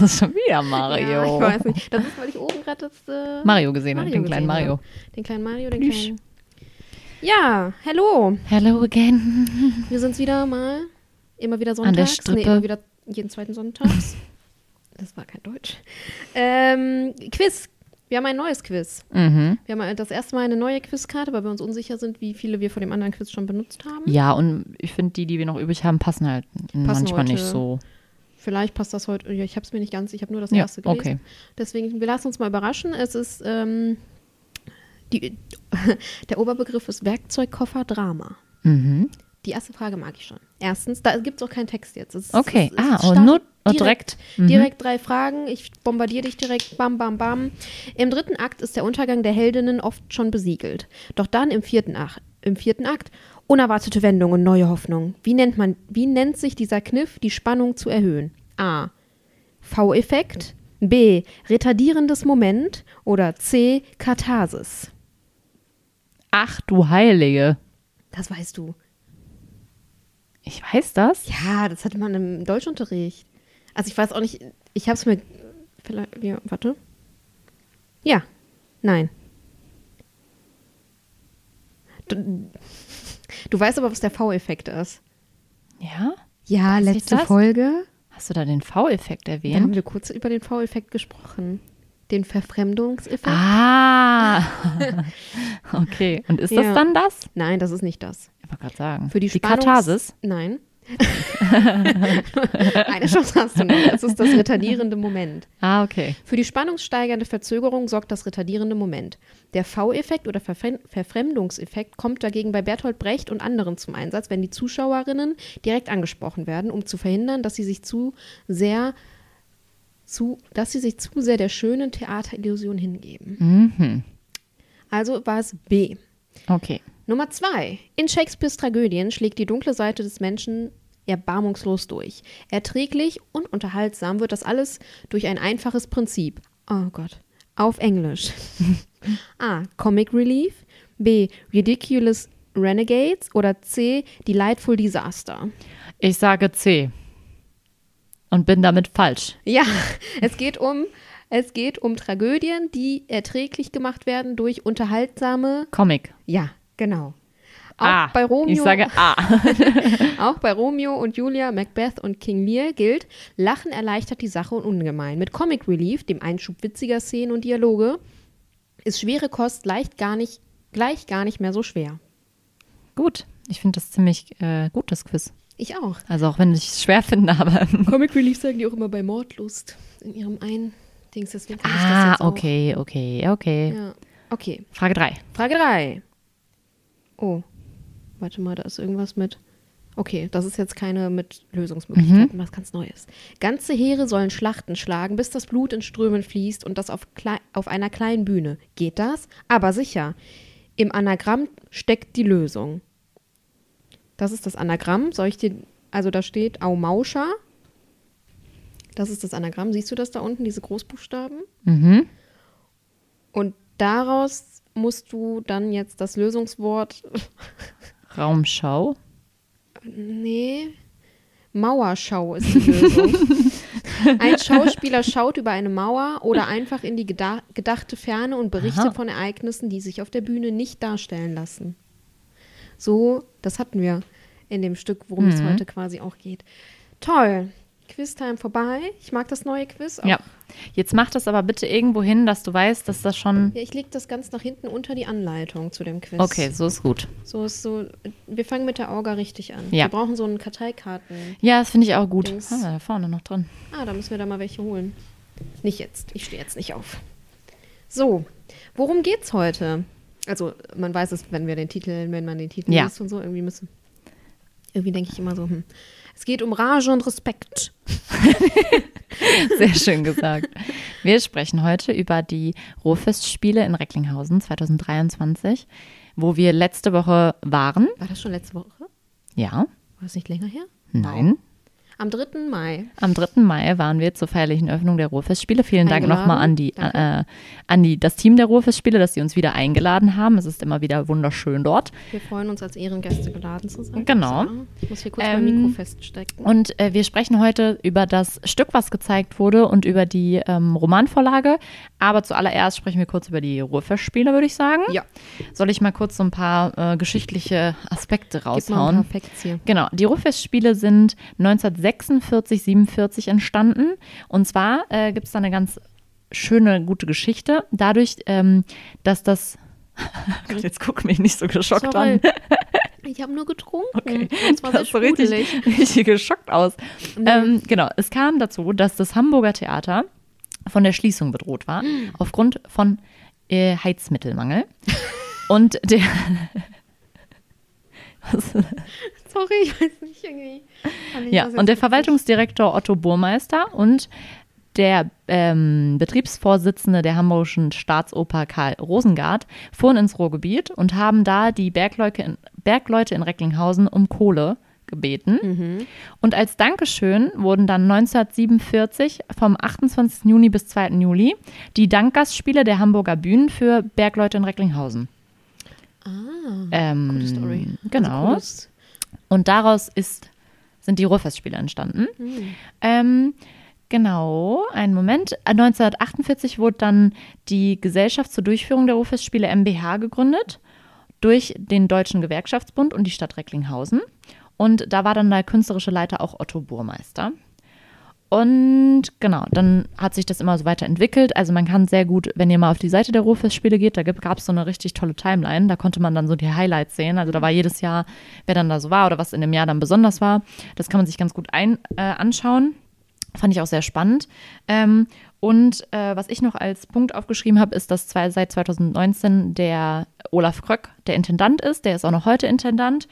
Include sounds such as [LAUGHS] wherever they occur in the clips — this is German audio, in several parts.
Das ist schon wieder Mario. Ja, ich weiß nicht. Das ist, weil ich oben gerade das äh, Mario gesehen habe, den kleinen Mario. habe. Den kleinen Mario, den Plüsch. kleinen. Ja, hallo. Hello again. Wir sind's wieder mal. Immer wieder An sonntags. der Nee, Strippe. immer wieder jeden zweiten Sonntags. das war kein Deutsch. Ähm, Quiz. Wir haben ein neues Quiz. Mhm. Wir haben das erste Mal eine neue Quizkarte, weil wir uns unsicher sind, wie viele wir von dem anderen Quiz schon benutzt haben. Ja, und ich finde, die, die wir noch übrig haben, passen halt manchmal heute. nicht so. Vielleicht passt das heute. Ja, ich habe es mir nicht ganz. Ich habe nur das Ja, erste gelesen. okay. Deswegen, wir lassen uns mal überraschen. Es ist ähm, die, [LAUGHS] der Oberbegriff ist Werkzeugkoffer Drama. Mhm. Die erste Frage mag ich schon. Erstens, da gibt es auch keinen Text jetzt. Es ist- Okay, es ist ah, und nur oh, direkt. Mhm. Direkt drei Fragen. Ich bombardiere dich direkt. Bam, bam, bam. Im dritten Akt ist der Untergang der Heldinnen oft schon besiegelt. Doch dann im vierten, Ach im vierten Akt unerwartete Wendung und neue Hoffnung. Wie nennt man, wie nennt sich dieser Kniff, die Spannung zu erhöhen? A. V-Effekt. B. Retardierendes Moment. Oder C. Katharsis. Ach du Heilige. Das weißt du. Ich weiß das. Ja, das hatte man im Deutschunterricht. Also ich weiß auch nicht, ich habe es mir vielleicht, ja, warte. Ja, nein. Du, du weißt aber, was der V-Effekt ist. Ja? Ja, Weiß letzte? Folge. Hast du da den V-Effekt Da haben erwähnt? wir kurz über den V-Effekt gesprochen. Den Verfremdungseffekt. Ah. [LAUGHS] okay. Und ist Ja. das dann das? Nein, das ist nicht das. Ich wollte gerade sagen. Für die, die Katharsis. Nein. [LAUGHS] Eine Chance hast du noch. Es ist das retardierende Moment. Ah, okay. Für die spannungssteigernde Verzögerung sorgt das retardierende Moment. Der V-Effekt oder Verfrem Verfremdungseffekt kommt dagegen bei Bertolt Brecht und anderen zum Einsatz, wenn die Zuschauerinnen direkt angesprochen werden, um zu verhindern, dass sie sich zu sehr zu, dass sie sich zu sehr der schönen Theaterillusion hingeben. Mhm. Also war es B. Okay. Nummer zwei. In Shakespeares Tragödien schlägt die dunkle Seite des Menschen erbarmungslos durch. Erträglich und unterhaltsam wird das alles durch ein einfaches Prinzip. Oh Gott. Auf Englisch. [LAUGHS] A. Comic Relief. B. Ridiculous Renegades. Oder C. Delightful Disaster. Ich sage C. Und bin damit falsch. Ja, [LAUGHS] es geht um, es geht um Tragödien, die erträglich gemacht werden durch unterhaltsame. Comic. Ja, genau. Auch A. bei Romeo. Ich sage A. [LAUGHS] Auch bei Romeo und Julia, Macbeth und King Lear gilt, Lachen erleichtert die Sache ungemein. Mit Comic Relief, dem Einschub witziger Szenen und Dialoge, ist schwere Kost leicht gar nicht, gleich gar nicht mehr so schwer. Gut. Ich finde das ziemlich äh, gut, das Quiz. Ich auch. Also auch wenn ich es schwer finde, aber. [LAUGHS] Comic Relief sagen die auch immer bei Mordlust in ihrem einen Dings. Deswegen kann ich das ah, jetzt auch. okay, okay, okay. Ja. Okay, Frage 3. Frage 3. Oh, warte mal, da ist irgendwas mit. Okay, das ist jetzt keine mit Lösungsmöglichkeiten, was ganz Neues. Ganze Heere sollen Schlachten schlagen, bis das Blut in Strömen fließt und das auf, klei auf einer kleinen Bühne. Geht das? Aber sicher. Im Anagramm steckt die Lösung. Das ist das Anagramm. Soll ich dir. Also da steht Aumauscha. Das ist das Anagramm. Siehst du das da unten, diese Großbuchstaben? Mhm. Und daraus musst du dann jetzt das Lösungswort, [LAUGHS] Raumschau. nee, Mauerschau ist die Lösung. [LAUGHS] Ein Schauspieler schaut über eine Mauer oder einfach in die geda gedachte Ferne und berichtet Aha. von Ereignissen, die sich auf der Bühne nicht darstellen lassen. So, das hatten wir in dem Stück, worum es Mhm. heute quasi auch geht. Toll. Quiztime vorbei. Ich mag das neue Quiz. Auch. Ja. Jetzt mach das aber bitte irgendwo hin, dass du weißt, dass das schon. Ja, ich lege das ganz nach hinten unter die Anleitung zu dem Quiz. Okay, so ist gut. So ist so, wir fangen mit der Orga richtig an. Ja. Wir brauchen so einen Karteikarten. Ja, das finde ich auch gut. Dings. Ah, da vorne noch drin. Ah, da müssen wir da mal welche holen. Nicht jetzt. Ich stehe jetzt nicht auf. So, worum geht's heute? Also, man weiß es, wenn wir den Titel, wenn man den Titel Ja. liest und so, irgendwie müssen. Irgendwie denke ich immer so, hm. Es geht um Rage und Respekt. [LAUGHS] Sehr schön gesagt. Wir sprechen heute über die Ruhrfestspiele in Recklinghausen 2023, wo wir letzte Woche waren. War das schon letzte Woche? Ja, War das nicht länger her? nein. Am 3. Mai. Am 3. Mai waren wir zur feierlichen Öffnung der Ruhrfestspiele. Vielen Dank nochmal an, die, äh, an die, das Team der Ruhrfestspiele, dass sie uns wieder eingeladen haben. Es ist immer wieder wunderschön dort. Wir freuen uns, als Ehrengäste geladen zu sein. Genau. So, Ich muss hier kurz Ähm, mein Mikro feststecken. Und äh, wir sprechen heute über das Stück, was gezeigt wurde und über die ähm, Romanvorlage. Aber zuallererst sprechen wir kurz über die Ruhrfestspiele, würde ich sagen. Ja. Soll ich mal kurz so ein paar äh, geschichtliche Aspekte Gib mal ein raushauen? paar Facts hier. Genau, die Ruhrfestspiele sind 1946, 47 entstanden. Und zwar äh, gibt es da eine ganz schöne, gute Geschichte. Dadurch, ähm, dass das. [LAUGHS] Gott, jetzt guck mich nicht so geschockt Sorry. an. [LAUGHS] Ich habe nur getrunken. Okay, Und das sah richtig, richtig geschockt aus. Nee. Ähm, genau, es kam dazu, dass das Hamburger Theater von der Schließung bedroht war, Mm. aufgrund von äh, Heizmittelmangel. Und der. [LAUGHS] Was? Sorry, ich weiß nicht irgendwie. ich Ja, und der Verwaltungsdirektor Otto Burmeister und der ähm, Betriebsvorsitzende der Hamburgischen Staatsoper Karl Rosengart fuhren ins Ruhrgebiet und haben da die Bergleute in, Bergleute in Recklinghausen um Kohle gebeten. Mhm. Und als Dankeschön wurden dann 1947 vom 28. Juni bis 2. Juli die Dankgastspiele der Hamburger Bühnen für Bergleute in Recklinghausen. Ah, Ähm, coole Story. Genau. Also Und daraus ist, sind die Ruhrfestspiele entstanden. Hm. Ähm, genau, einen Moment. 1948 wurde dann die Gesellschaft zur Durchführung der Ruhrfestspiele MBH gegründet durch den Deutschen Gewerkschaftsbund und die Stadt Recklinghausen. Und da war dann der künstlerische Leiter auch Otto Burmeister. Und genau, dann hat sich das immer so weiterentwickelt. Also man kann sehr gut, wenn ihr mal auf die Seite der Ruhrfestspiele geht, da gab es so eine richtig tolle Timeline. Da konnte man dann so die Highlights sehen. Also da war jedes Jahr, wer dann da so war oder was in dem Jahr dann besonders war. Das kann man sich ganz gut ein, äh, anschauen. Fand ich auch sehr spannend. Ähm, und äh, was ich noch als Punkt aufgeschrieben habe, ist, dass zwei, seit 2019 der Olaf Kröck der Intendant ist. Der ist auch noch heute Intendant.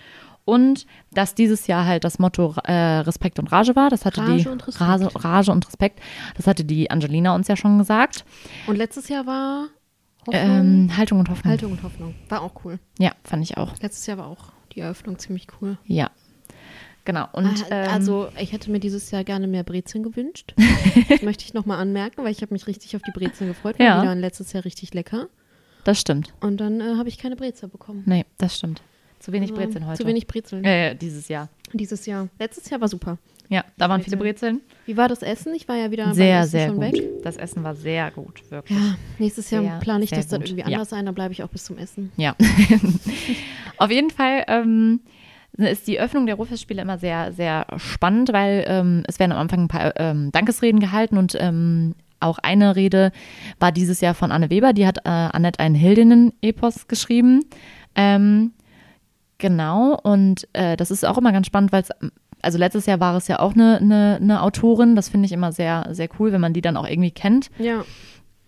Und dass dieses Jahr halt das Motto äh, Respekt und Rage war. Das hatte Rage die und. Rage, Rage und Respekt. Das hatte die Angelina uns ja schon gesagt. Und letztes Jahr war Ähm, Haltung und Hoffnung. Haltung und Hoffnung. War auch cool. Ja, fand ich auch. Letztes Jahr war auch die Eröffnung ziemlich cool. Ja. Genau. Und Ah, ähm, also, ich hätte mir dieses Jahr gerne mehr Brezeln gewünscht. [LAUGHS] das möchte ich nochmal anmerken, weil ich habe mich richtig auf die Brezeln gefreut. Ja. Die waren letztes Jahr richtig lecker. das stimmt. Und dann äh, habe ich keine Brezel bekommen. Nee, das stimmt. Zu wenig Also, Brezeln heute. Zu wenig Brezeln. Äh, dieses Jahr. Dieses Jahr. Letztes Jahr war super. Ja, da waren viele Brezeln. Wie war das Essen? Ich war ja wieder Sehr, sehr schon gut. weg. Das Essen war sehr gut, wirklich. Ja, nächstes Jahr Sehr, plane ich das dann gut. irgendwie Ja. anders ein, dann bleibe ich auch bis zum Essen. Ja. [LAUGHS] Auf jeden Fall ähm, ist die Öffnung der Ruhrfestspiele immer sehr, sehr spannend, weil ähm, es werden am Anfang ein paar ähm, Dankesreden gehalten und ähm, auch eine Rede war dieses Jahr von Anne Weber, die hat äh, Annette einen Heldinnen-Epos geschrieben. Ähm, genau, und äh, das ist auch immer ganz spannend, weil es, also letztes Jahr war es ja auch eine, eine, eine Autorin, das finde ich immer sehr, sehr cool, wenn man die dann auch irgendwie kennt. Ja.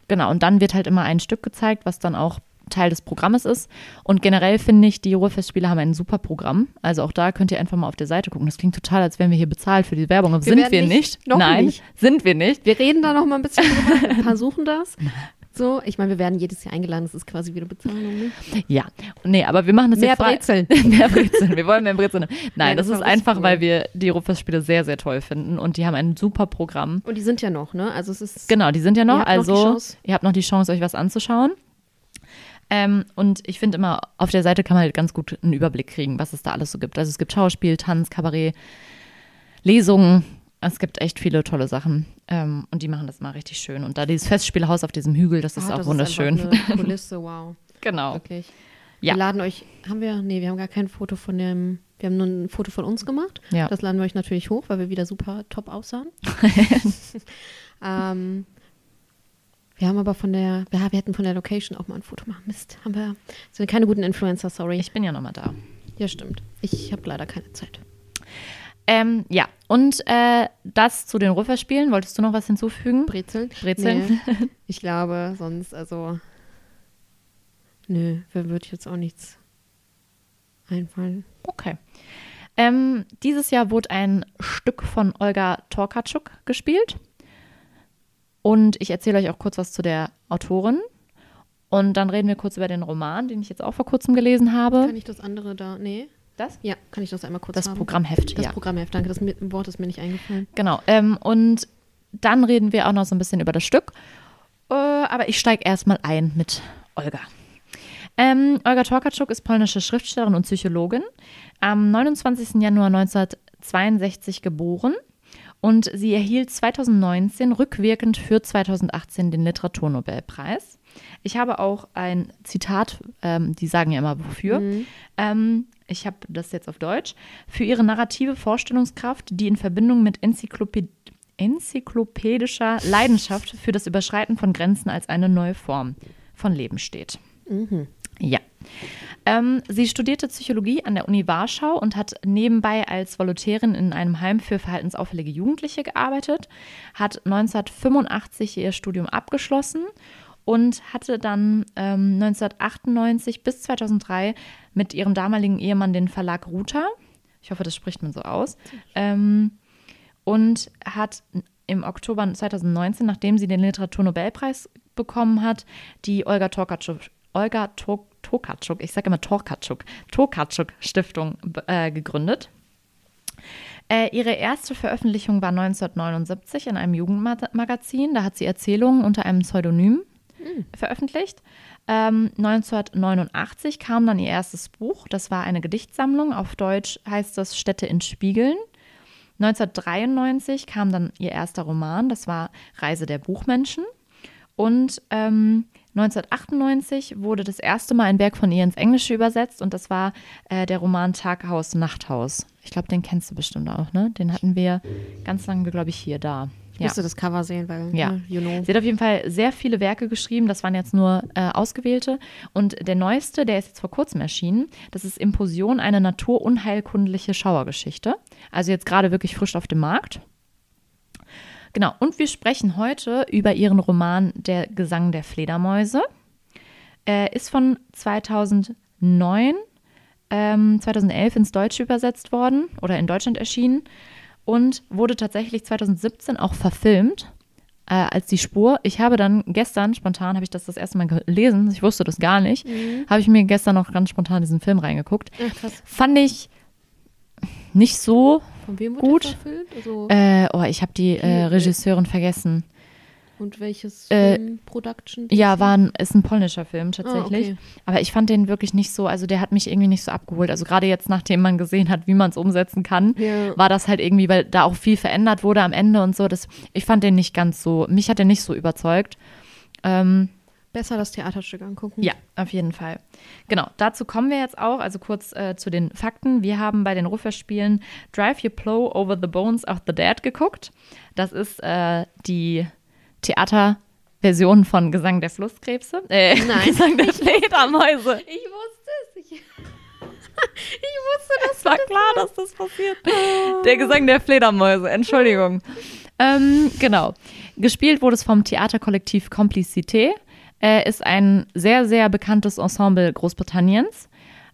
Genau, und dann wird halt immer ein Stück gezeigt, was dann auch Teil des Programmes ist. Und generell finde ich, die Ruhrfestspiele haben ein super Programm. Also auch da könnt ihr einfach mal auf der Seite gucken. Das klingt total, als wären wir hier bezahlt für die Werbung. Aber Wir sind wir nicht. nicht. Noch Nein, nicht. sind wir nicht. Wir reden da noch mal ein bisschen drüber. Ein paar suchen das. [LAUGHS] So, ich meine, wir werden jedes Jahr eingeladen. Das ist quasi wie eine Bezahlung. Ne? Ja, nee, aber wir machen das Mehr jetzt Brezeln. [LAUGHS] mehr Brezeln. Wir wollen mehr Brezeln. Nein, Nein, das, das ist einfach, cool. weil wir die Ruhrfestspiele sehr, sehr toll finden. Und die haben ein super Programm. Und die sind ja noch, ne? Also es ist. Genau, die sind ja noch. Ihr noch also Chance. ihr habt noch die Chance, euch was anzuschauen. Ähm, und ich finde immer, auf der Seite kann man halt ganz gut einen Überblick kriegen, was es da alles so gibt. Also es gibt Schauspiel, Tanz, Kabarett, Lesungen. Es gibt echt viele tolle Sachen. Ähm, und die machen das immer richtig schön. Und da dieses Festspielhaus auf diesem Hügel, das ist Ah, auch das wunderschön. Ist Kulisse, [LAUGHS] wow. genau. Wirklich. Ja. Wir laden euch, haben wir, nee, wir haben gar kein Foto von dem, wir haben nur ein Foto von uns gemacht. Ja. Das laden wir euch natürlich hoch, weil wir wieder super top aussahen. [LAUGHS] [LAUGHS] ähm, wir haben aber von der, ja, wir hätten von der Location auch mal ein Foto machen. Mist, haben wir, sind keine guten Influencer, sorry. Ich bin ja nochmal da. ja, stimmt. Ich habe leider keine Zeit. Ähm, ja, und äh, das zu den Ruhrfestspielen. Wolltest du noch was hinzufügen? Brezeln? Brezeln? Nee, [LAUGHS] ich glaube, sonst, also, nö, mir wird jetzt auch nichts einfallen. Okay. Ähm, dieses Jahr wurde ein Stück von Olga Torkatschuk gespielt. Und ich erzähle euch auch kurz was zu der Autorin. Und dann reden wir kurz über den Roman, den ich jetzt auch vor kurzem gelesen habe. Kann ich das andere da? Nee. Das? Ja, kann ich das einmal kurz Das haben? Programmheft, Das ja. Programmheft, danke. Das Wort ist mir nicht eingefallen. Genau. Ähm, und dann reden wir auch noch so ein bisschen über das Stück. Äh, aber ich steige erstmal ein mit Olga. Ähm, Olga Torkatschuk ist polnische Schriftstellerin und Psychologin. Am 29. Januar 1962 geboren. Und sie erhielt 2019 rückwirkend für 2018 den Literaturnobelpreis. Ich habe auch ein Zitat, ähm, die sagen ja immer wofür. Ähm, ich habe das jetzt auf Deutsch. Für ihre narrative Vorstellungskraft, die in Verbindung mit Enzyklopäd enzyklopädischer Leidenschaft für das Überschreiten von Grenzen als eine neue Form von Leben steht. Ja. Ähm, sie studierte Psychologie an der Uni Warschau und hat nebenbei als Volontärin in einem Heim für verhaltensauffällige Jugendliche gearbeitet, hat 1985 ihr Studium abgeschlossen und hatte dann ähm, 1998 bis 2003 mit ihrem damaligen Ehemann den Verlag Ruta, ich hoffe, das spricht man so aus, ähm, und hat im Oktober 2019, nachdem sie den Literaturnobelpreis bekommen hat, die Olga Torkatschuk, Olga Tor, Tokarczuk, ich sage immer Torkatschuk, Tokarczuk Stiftung äh, gegründet. Äh, ihre erste Veröffentlichung war 1979 in einem Jugendmagazin. Da hat sie Erzählungen unter einem Pseudonym veröffentlicht. Ähm, 1989 kam dann ihr erstes Buch. Das war eine Gedichtsammlung. Auf Deutsch heißt das Städte in Spiegeln. 1993 kam dann ihr erster Roman. Das war Reise der Buchmenschen. Und ähm, 1998 wurde das erste Mal ein Werk von ihr ins Englische übersetzt und das war äh, der Roman Taghaus, Nachthaus. Ich glaube, den kennst du bestimmt auch, ne? Den hatten wir ganz lange, glaube ich, hier da. Ich Ja. musste das Cover sehen, weil, Ja. ne, you know. Sie hat auf jeden Fall sehr viele Werke geschrieben, das waren jetzt nur äh, ausgewählte. Und der neueste, der ist jetzt vor kurzem erschienen, das ist Imposion, eine naturunheilkundliche Schauergeschichte. Also jetzt gerade wirklich frisch auf dem Markt. Genau, und wir sprechen heute über ihren Roman Der Gesang der Fledermäuse. Er ist von 2009, ähm, 2011 ins Deutsche übersetzt worden oder in Deutschland erschienen und wurde tatsächlich 2017 auch verfilmt äh, als die Spur. Ich habe dann gestern, spontan habe ich das das erste Mal gelesen, ich wusste das gar nicht, habe ich mir gestern noch ganz spontan diesen Film reingeguckt. Ach. Fand ich nicht so Von wem wurde Gut. Also, äh, oh, ich habe die äh, Regisseurin vergessen. Und welches äh, Film-Production? Ja, war ein, ist ein polnischer Film tatsächlich. Ah, okay. Aber ich fand den wirklich nicht so, also der hat mich irgendwie nicht so abgeholt. Also gerade jetzt, nachdem man gesehen hat, wie man es umsetzen kann, Ja. war das halt irgendwie, weil da auch viel verändert wurde am Ende und so. Das, ich fand den nicht ganz so, mich hat der nicht so überzeugt. Ähm, Besser das Theaterstück angucken. ja, auf jeden Fall. Genau, dazu kommen wir jetzt auch, also kurz äh, zu den Fakten. Wir haben bei den Rufferspielen Drive Your Plow Over the Bones of the Dead geguckt. Das ist äh, die Theaterversion von Gesang der Flusskrebse. Äh, Nein. [LAUGHS] Gesang der Fledermäuse. [LAUGHS] Ich wusste es. Ich, [LAUGHS] ich wusste das. Es war klar, dass das passiert. Der Gesang der Fledermäuse, Entschuldigung. Ähm, genau. Gespielt wurde es vom Theaterkollektiv Complicité. Äh, ist ein sehr, sehr bekanntes Ensemble Großbritanniens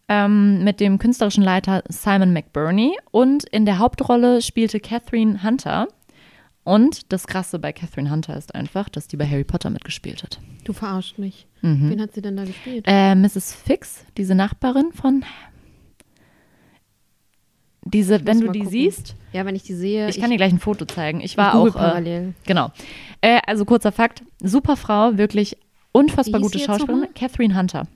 ähm, mit dem künstlerischen Leiter Simon McBurney. Und in der Hauptrolle spielte Catherine Hunter. Und das Krasse bei Catherine Hunter ist einfach, dass die bei Harry Potter mitgespielt hat. Du verarscht mich. Wen hat sie denn da gespielt? Äh, Mrs. Fix, diese Nachbarin von. Diese, wenn du die gucken. siehst, ja, wenn ich die sehe. ich kann dir gleich ein Foto zeigen. Ich war auch. Äh, parallel. genau. Äh, also kurzer Fakt: Super Frau, wirklich unfassbar gute Schauspielerin. Catherine Hunter.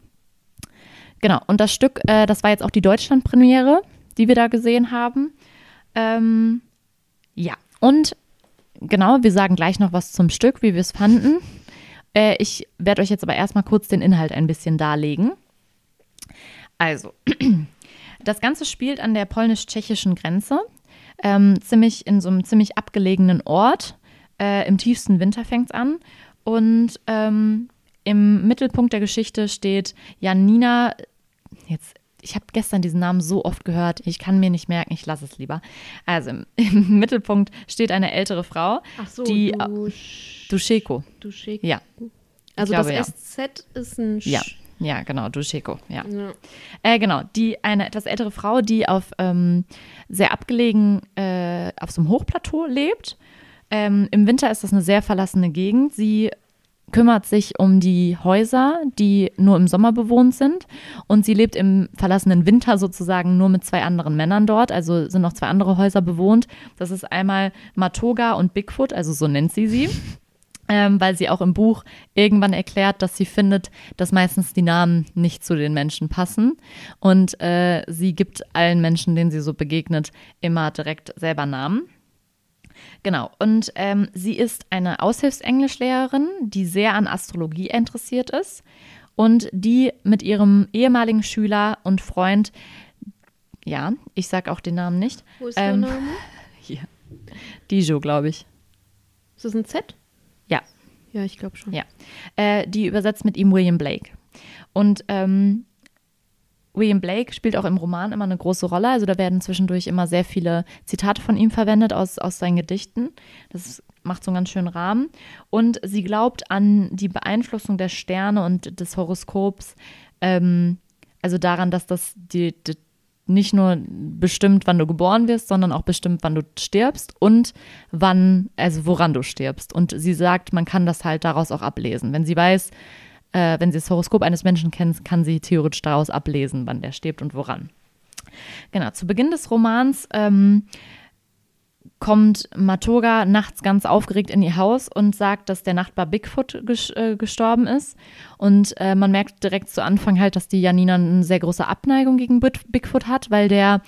Genau. Und das Stück, äh, das war jetzt auch die Deutschland-Premiere, die wir da gesehen haben. Ähm, ja. Und genau, wir sagen gleich noch was zum Stück, wie wir es fanden. Äh, ich werde euch jetzt aber erstmal kurz den Inhalt ein bisschen darlegen. Also, [CLEARS THROAT] das Ganze spielt an der polnisch-tschechischen Grenze, ähm, ziemlich in so einem ziemlich abgelegenen Ort. Äh, Im tiefsten Winter fängt es an. Und ähm, im Mittelpunkt der Geschichte steht Janina. Jetzt, ich habe gestern diesen Namen so oft gehört, ich kann mir nicht merken, ich lasse es lieber. Also im, [LAUGHS] im Mittelpunkt steht eine ältere Frau, Ach so, die du, Duscheko. du schick. Ja, Also glaube, ja. das SZ ist ein Sch Ja. Ja, genau, Duscheko, ja. Ja. Äh, genau, die eine etwas ältere Frau, die auf ähm, sehr abgelegen äh, auf so einem Hochplateau lebt. Ähm, Im Winter ist das eine sehr verlassene Gegend. Sie kümmert sich um die Häuser, die nur im Sommer bewohnt sind. Und sie lebt im verlassenen Winter sozusagen nur mit zwei anderen Männern dort. Also sind noch zwei andere Häuser bewohnt. Das ist einmal Matoga und Bigfoot, also so nennt sie sie. [LAUGHS] Ähm, weil sie auch im Buch irgendwann erklärt, dass sie findet, dass meistens die Namen nicht zu den Menschen passen. Und äh, sie gibt allen Menschen, denen sie so begegnet, immer direkt selber Namen. Genau, und ähm, sie ist eine Aushilfsenglischlehrerin, die sehr an Astrologie interessiert ist und die mit ihrem ehemaligen Schüler und Freund, ja, ich sag auch den Namen nicht, Wo ist Ähm, der Name? [LAUGHS] hier, Dijo, glaube ich, Ist das ein Z? Ja. Ja, ich glaube schon. Ja. äh, die übersetzt mit ihm William Blake. Und ähm, William Blake spielt auch im Roman immer eine große Rolle. Also da werden zwischendurch immer sehr viele Zitate von ihm verwendet aus, aus seinen Gedichten. Das macht so einen ganz schönen Rahmen. Und sie glaubt an die Beeinflussung der Sterne und des Horoskops, ähm, also daran, dass das die, die nicht nur bestimmt, wann du geboren wirst, sondern auch bestimmt, wann du stirbst und wann, also woran du stirbst. Und sie sagt, man kann das halt daraus auch ablesen. Wenn sie weiß, äh, wenn sie das Horoskop eines Menschen kennt, kann sie theoretisch daraus ablesen, wann der stirbt und woran. Genau, zu Beginn des Romans ähm, kommt Matoga nachts ganz aufgeregt in ihr Haus und sagt, dass der Nachbar Bigfoot ges äh, gestorben ist. Und äh, man merkt direkt zu Anfang halt, dass die Janina eine sehr große Abneigung gegen Bigfoot hat, weil der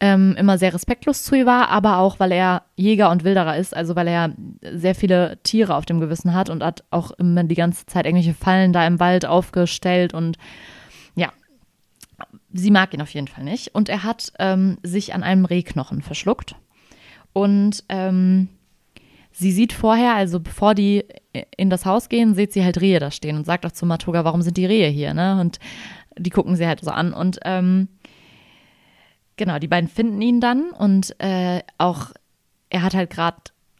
ähm, immer sehr respektlos zu ihr war, aber auch, weil er Jäger und Wilderer ist, also weil er sehr viele Tiere auf dem Gewissen hat und hat auch immer die ganze Zeit irgendwelche Fallen da im Wald aufgestellt und ja, sie mag ihn auf jeden Fall nicht. Und er hat ähm, sich an einem Rehknochen verschluckt. Und ähm, sie sieht vorher, also bevor die in das Haus gehen, sieht sie halt Rehe da stehen und sagt auch zu Matoga, warum sind die Rehe hier, ne? Und die gucken sie halt so an. Und ähm, genau, die beiden finden ihn dann und äh, auch er hat halt gerade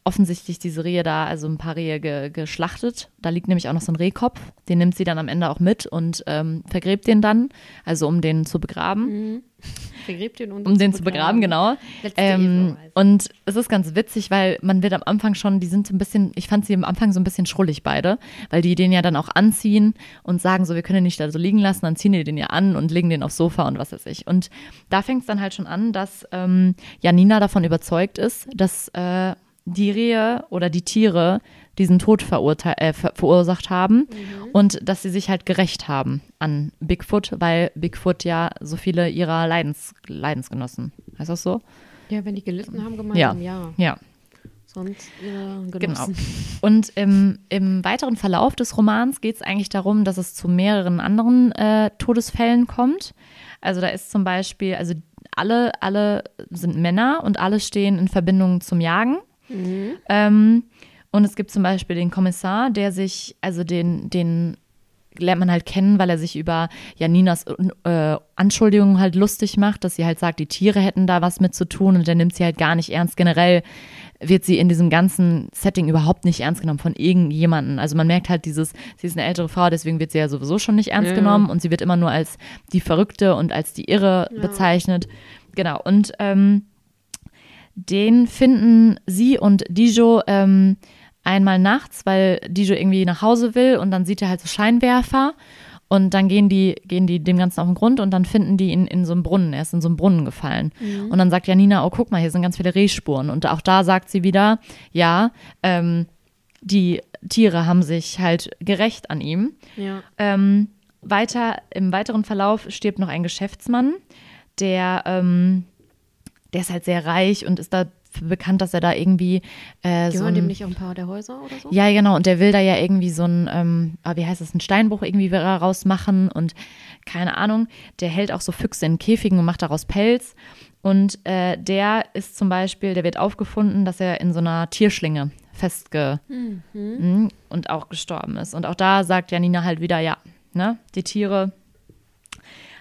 offensichtlich diese Rehe da, also ein paar Rehe ge geschlachtet. Da liegt nämlich auch noch so ein Rehkopf. Den nimmt sie dann am Ende auch mit und ähm, vergräbt den dann, also um den zu begraben. Mhm. [LAUGHS] Vergräbt den und Um den zu begraben, genau. Letzte Ähm, also. und es ist ganz witzig, weil man wird am Anfang schon, die sind so ein bisschen, ich fand sie am Anfang so ein bisschen schrullig beide, weil die den ja dann auch anziehen und sagen so, wir können den nicht da so liegen lassen, dann ziehen die den ja an und legen den aufs Sofa und was weiß ich. Und da fängt es dann halt schon an, dass ähm, Janina davon überzeugt ist, dass äh, die Rehe oder die Tiere diesen Tod äh, ver verursacht haben und dass sie sich halt gerecht haben an Bigfoot, weil Bigfoot ja so viele ihrer Leidens Leidensgenossen, heißt das so? Ja, wenn die gelitten haben, gemeinsam, ja. Ja, Sonst ihre genau. Genossen. [LAUGHS] Und im, im weiteren Verlauf des Romans geht es eigentlich darum, dass es zu mehreren anderen äh, Todesfällen kommt. Also da ist zum Beispiel, also alle, alle sind Männer und alle stehen in Verbindung zum Jagen. Ähm, und es gibt zum Beispiel den Kommissar, der sich, also den, den lernt man halt kennen, weil er sich über Janinas äh, Anschuldigungen halt lustig macht, dass sie halt sagt, die Tiere hätten da was mit zu tun und der nimmt sie halt gar nicht ernst. Generell wird sie in diesem ganzen Setting überhaupt nicht ernst genommen von irgendjemanden. Also man merkt halt dieses, sie ist eine ältere Frau, deswegen wird sie ja sowieso schon nicht ernst Ja. genommen und sie wird immer nur als die Verrückte und als die Irre Ja. bezeichnet. Genau. Und ähm, den finden sie und Dijo ähm, einmal nachts, weil Dijo irgendwie nach Hause will und dann sieht er halt so Scheinwerfer und dann gehen die, gehen die dem Ganzen auf den Grund und dann finden die ihn in so einem Brunnen. Er ist in so einem Brunnen gefallen. Und dann sagt Janina, oh, guck mal, hier sind ganz viele Rehspuren. Und auch da sagt sie wieder, ja, ähm, die Tiere haben sich halt gerecht an ihm. Ja. Ähm, weiter, im weiteren Verlauf stirbt noch ein Geschäftsmann, der, ähm, der ist halt sehr reich und ist dafür bekannt, dass er da irgendwie äh, so Gehören dem ein, nicht auch ein paar der Häuser oder so? ja, genau, und der will da ja irgendwie so ein, ähm, ah, wie heißt das, ein Steinbruch irgendwie rausmachen und keine Ahnung, der hält auch so Füchse in Käfigen und macht daraus Pelz. Und äh, der ist zum Beispiel, der wird aufgefunden, dass er in so einer Tierschlinge festge Mhm. Mhm, und auch gestorben ist. Und auch da sagt Janina halt wieder, ja, ne, die Tiere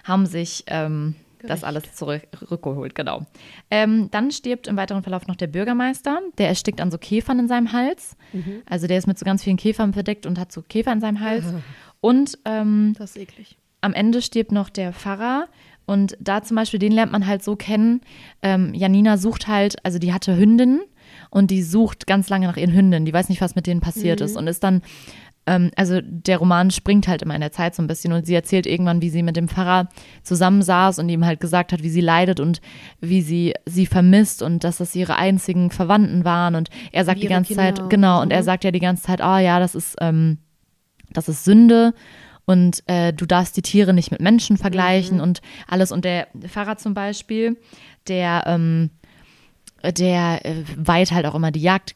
haben sich ähm, das Gerecht. alles zurückgeholt, genau. Ähm, dann stirbt im weiteren Verlauf noch der Bürgermeister, der erstickt an so Käfern in seinem Hals. Also der ist mit so ganz vielen Käfern verdeckt und hat so Käfer in seinem Hals. [LAUGHS] Und ähm, Das ist eklig. am Ende stirbt noch der Pfarrer. Und da zum Beispiel, den lernt man halt so kennen. Ähm, Janina sucht halt, also die hatte Hündinnen und die sucht ganz lange nach ihren Hündinnen. Die weiß nicht, was mit denen passiert mhm. ist und ist dann ähm, also der Roman springt halt immer in der Zeit so ein bisschen und sie erzählt irgendwann, wie sie mit dem Pfarrer zusammensaß und ihm halt gesagt hat, wie sie leidet und wie sie sie vermisst und dass das ihre einzigen Verwandten waren. Und er sagt die ganze Kinder Zeit, genau, und er sagt ja die ganze Zeit, ah oh, ja, das ist, ähm, das ist Sünde und äh, du darfst die Tiere nicht mit Menschen vergleichen mhm. und alles. Und der Pfarrer zum Beispiel, der ähm, der äh, weiht halt auch immer die Jagd,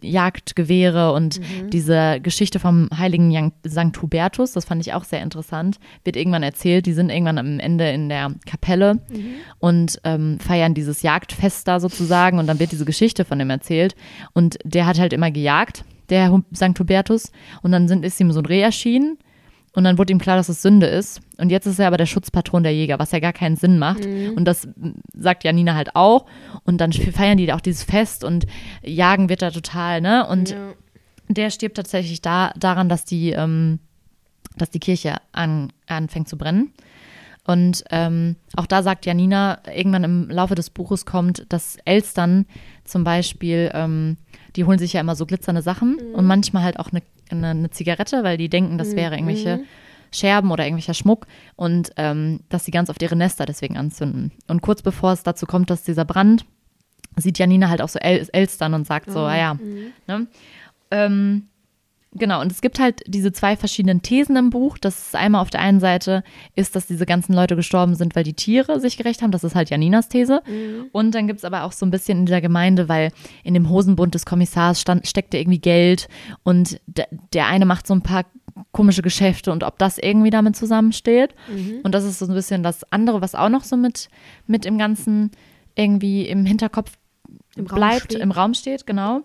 Jagdgewehre und mhm. diese Geschichte vom heiligen St. Hubertus, das fand ich auch sehr interessant, wird irgendwann erzählt. Die sind irgendwann am Ende in der Kapelle mhm. und ähm, feiern dieses Jagdfest da sozusagen und dann wird diese Geschichte von ihm erzählt. Und der hat halt immer gejagt, der St. Hubertus. Und dann sind, ist ihm so ein Reh erschienen und dann wurde ihm klar, dass es Sünde ist. Und jetzt ist er aber der Schutzpatron der Jäger, was ja gar keinen Sinn macht. Mhm. Und das sagt Janina halt auch. Und dann feiern die auch dieses Fest und jagen wird da total, ne? Und ja. der stirbt tatsächlich da, daran, dass die, ähm, dass die Kirche an, anfängt zu brennen. Und ähm, auch da sagt Janina, irgendwann im Laufe des Buches kommt, dass Elstern zum Beispiel, ähm, die holen sich ja immer so glitzernde Sachen mhm. und manchmal halt auch eine eine, eine Zigarette, weil die denken, das wäre irgendwelche mhm. Scherben oder irgendwelcher Schmuck und ähm, dass sie ganz oft ihre Nester deswegen anzünden. Und kurz bevor es dazu kommt, dass dieser Brand, sieht Janina halt auch so El Elstern und sagt so, oh, ah ja. Mhm. Ne? Ähm, Genau, und es gibt halt diese zwei verschiedenen Thesen im Buch. Das ist einmal auf der einen Seite ist, dass diese ganzen Leute gestorben sind, weil die Tiere sich gerecht haben. Das ist halt Janinas These. Mhm. Und dann gibt es aber auch so ein bisschen in der Gemeinde, weil in dem Hosenbund des Kommissars stand, steckte irgendwie Geld und der eine macht so ein paar komische Geschäfte und ob das irgendwie damit zusammensteht. Mhm. Und das ist so ein bisschen das andere, was auch noch so mit, mit im Ganzen irgendwie im Hinterkopf Im bleibt, Raum im Raum steht, genau.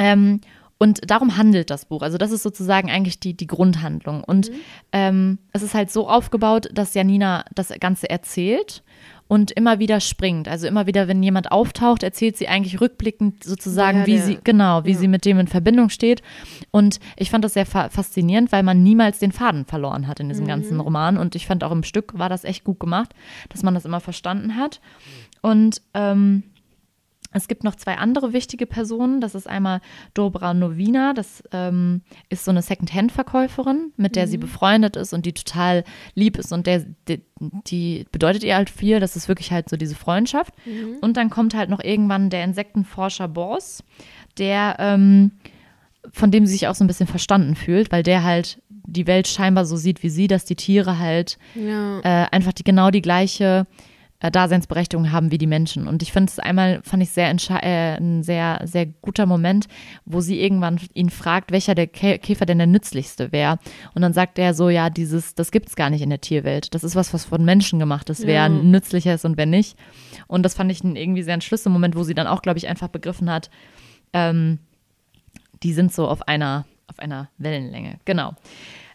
Ähm, und darum handelt das Buch. Also das ist sozusagen eigentlich die, die Grundhandlung. Und mhm. ähm, es ist halt so aufgebaut, dass Janina das Ganze erzählt und immer wieder springt. Also immer wieder, wenn jemand auftaucht, erzählt sie eigentlich rückblickend sozusagen, ja, wie der, sie, genau, wie ja. sie mit dem in Verbindung steht. Und ich fand das sehr fa faszinierend, weil man niemals den Faden verloren hat in diesem mhm. ganzen Roman. Und ich fand auch im Stück war das echt gut gemacht, dass man das immer verstanden hat. Und ähm, es gibt noch zwei andere wichtige Personen. Das ist einmal Dobra Novina. Das ähm, ist so eine Second-Hand-Verkäuferin, mit der mhm. sie befreundet ist und die total lieb ist und der, die, die, bedeutet ihr halt viel. Das ist wirklich halt so diese Freundschaft. Mhm. Und dann kommt halt noch irgendwann der Insektenforscher Boss, der, ähm, von dem sie sich auch so ein bisschen verstanden fühlt, weil der halt die Welt scheinbar so sieht wie sie, dass die Tiere halt ja. äh, einfach die genau die gleiche Daseinsberechtigung haben wie die Menschen. Und ich finde es einmal, fand ich sehr äh, ein sehr, sehr guter Moment, wo sie irgendwann ihn fragt, welcher der Käfer denn der nützlichste wäre. Und dann sagt er so, ja, dieses, das gibt es gar nicht in der Tierwelt. Das ist was, was von Menschen gemacht ist, wer ja. nützlicher ist und wer nicht. Und das fand ich irgendwie sehr ein Schlüsselmoment, wo sie dann auch, glaube ich, einfach begriffen hat, ähm, die sind so auf einer, auf einer Wellenlänge. Genau.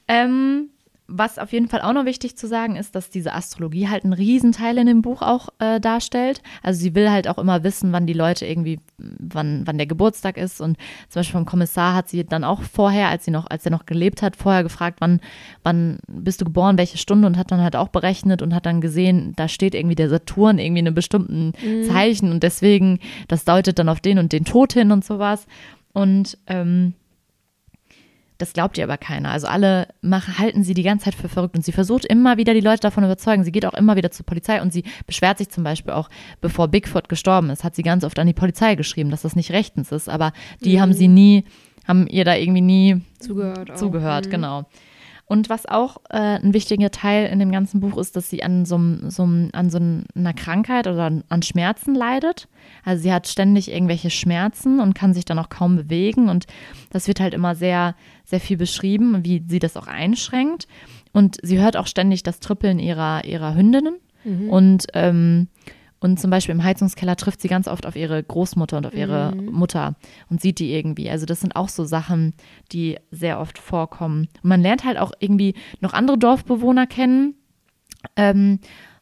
Ähm, was auf jeden Fall auch noch wichtig zu sagen ist, dass diese Astrologie halt einen Riesenteil in dem Buch auch äh, darstellt. Also sie will halt auch immer wissen, wann die Leute irgendwie, wann, wann der Geburtstag ist. Und zum Beispiel vom Kommissar hat sie dann auch vorher, als sie noch, als er noch gelebt hat, vorher gefragt, wann, wann bist du geboren, welche Stunde und hat dann halt auch berechnet und hat dann gesehen, da steht irgendwie der Saturn irgendwie in einem bestimmten mhm. Zeichen und deswegen, das deutet dann auf den und den Tod hin und sowas. Und ähm, das glaubt ihr aber keiner. Also alle machen, halten sie die ganze Zeit für verrückt und sie versucht immer wieder die Leute davon überzeugen. Sie geht auch immer wieder zur Polizei und sie beschwert sich zum Beispiel auch, bevor Bigfoot gestorben ist, hat sie ganz oft an die Polizei geschrieben, dass das nicht rechtens ist. Aber die mhm. haben sie nie, haben ihr da irgendwie nie zugehört. Zugehört, mhm. genau. Und was auch äh, ein wichtiger Teil in dem ganzen Buch ist, dass sie an so, so, an so einer Krankheit oder an, an Schmerzen leidet. Also sie hat ständig irgendwelche Schmerzen und kann sich dann auch kaum bewegen. Und das wird halt immer sehr, sehr viel beschrieben, wie sie das auch einschränkt. Und sie hört auch ständig das Trippeln ihrer, ihrer Hündinnen. Mhm. Und ähm, und zum Beispiel im Heizungskeller trifft sie ganz oft auf ihre Großmutter und auf ihre mhm. Mutter und sieht die irgendwie. Also das sind auch so Sachen, die sehr oft vorkommen. Und man lernt halt auch irgendwie noch andere Dorfbewohner kennen. Ähm,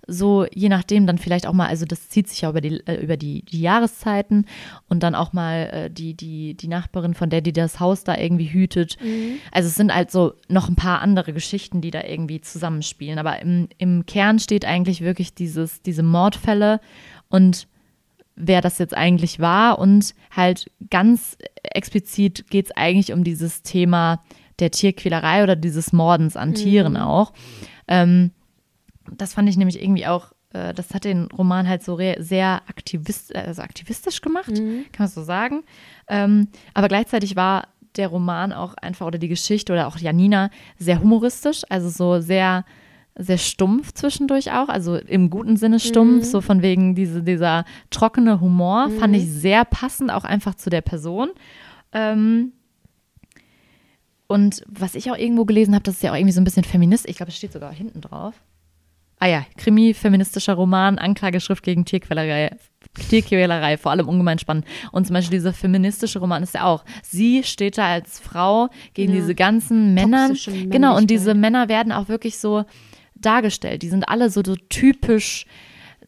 so je nachdem dann vielleicht auch mal, also das zieht sich ja über die, äh, über die, die Jahreszeiten und dann auch mal äh, die, die, die Nachbarin, von der die das Haus da irgendwie hütet. Mhm. Also es sind halt so noch ein paar andere Geschichten, die da irgendwie zusammenspielen. Aber im, im Kern steht eigentlich wirklich dieses, diese Mordfälle und wer das jetzt eigentlich war und halt ganz explizit geht es eigentlich um dieses Thema der Tierquälerei oder dieses Mordens an Tieren auch. Ähm, das fand ich nämlich irgendwie auch, äh, das hat den Roman halt so sehr aktivist, also aktivistisch gemacht, kann man so sagen. Ähm, aber gleichzeitig war der Roman auch einfach oder die Geschichte oder auch Janina sehr humoristisch, also so sehr sehr stumpf zwischendurch auch, also im guten Sinne stumpf, so von wegen diese, dieser trockene Humor, fand ich sehr passend, auch einfach zu der Person. Ähm, und was ich auch irgendwo gelesen habe, das ist ja auch irgendwie so ein bisschen feministisch, ich glaube, es steht sogar hinten drauf. Ah ja, Krimi, feministischer Roman, Anklageschrift gegen Tierquälerei, Tierquälerei, vor allem ungemein spannend. Und zum Beispiel dieser feministische Roman ist ja auch, sie steht da als Frau gegen Ja. diese ganzen Männer. Genau, und diese. Männer werden auch wirklich so dargestellt. Die sind alle so, so typisch,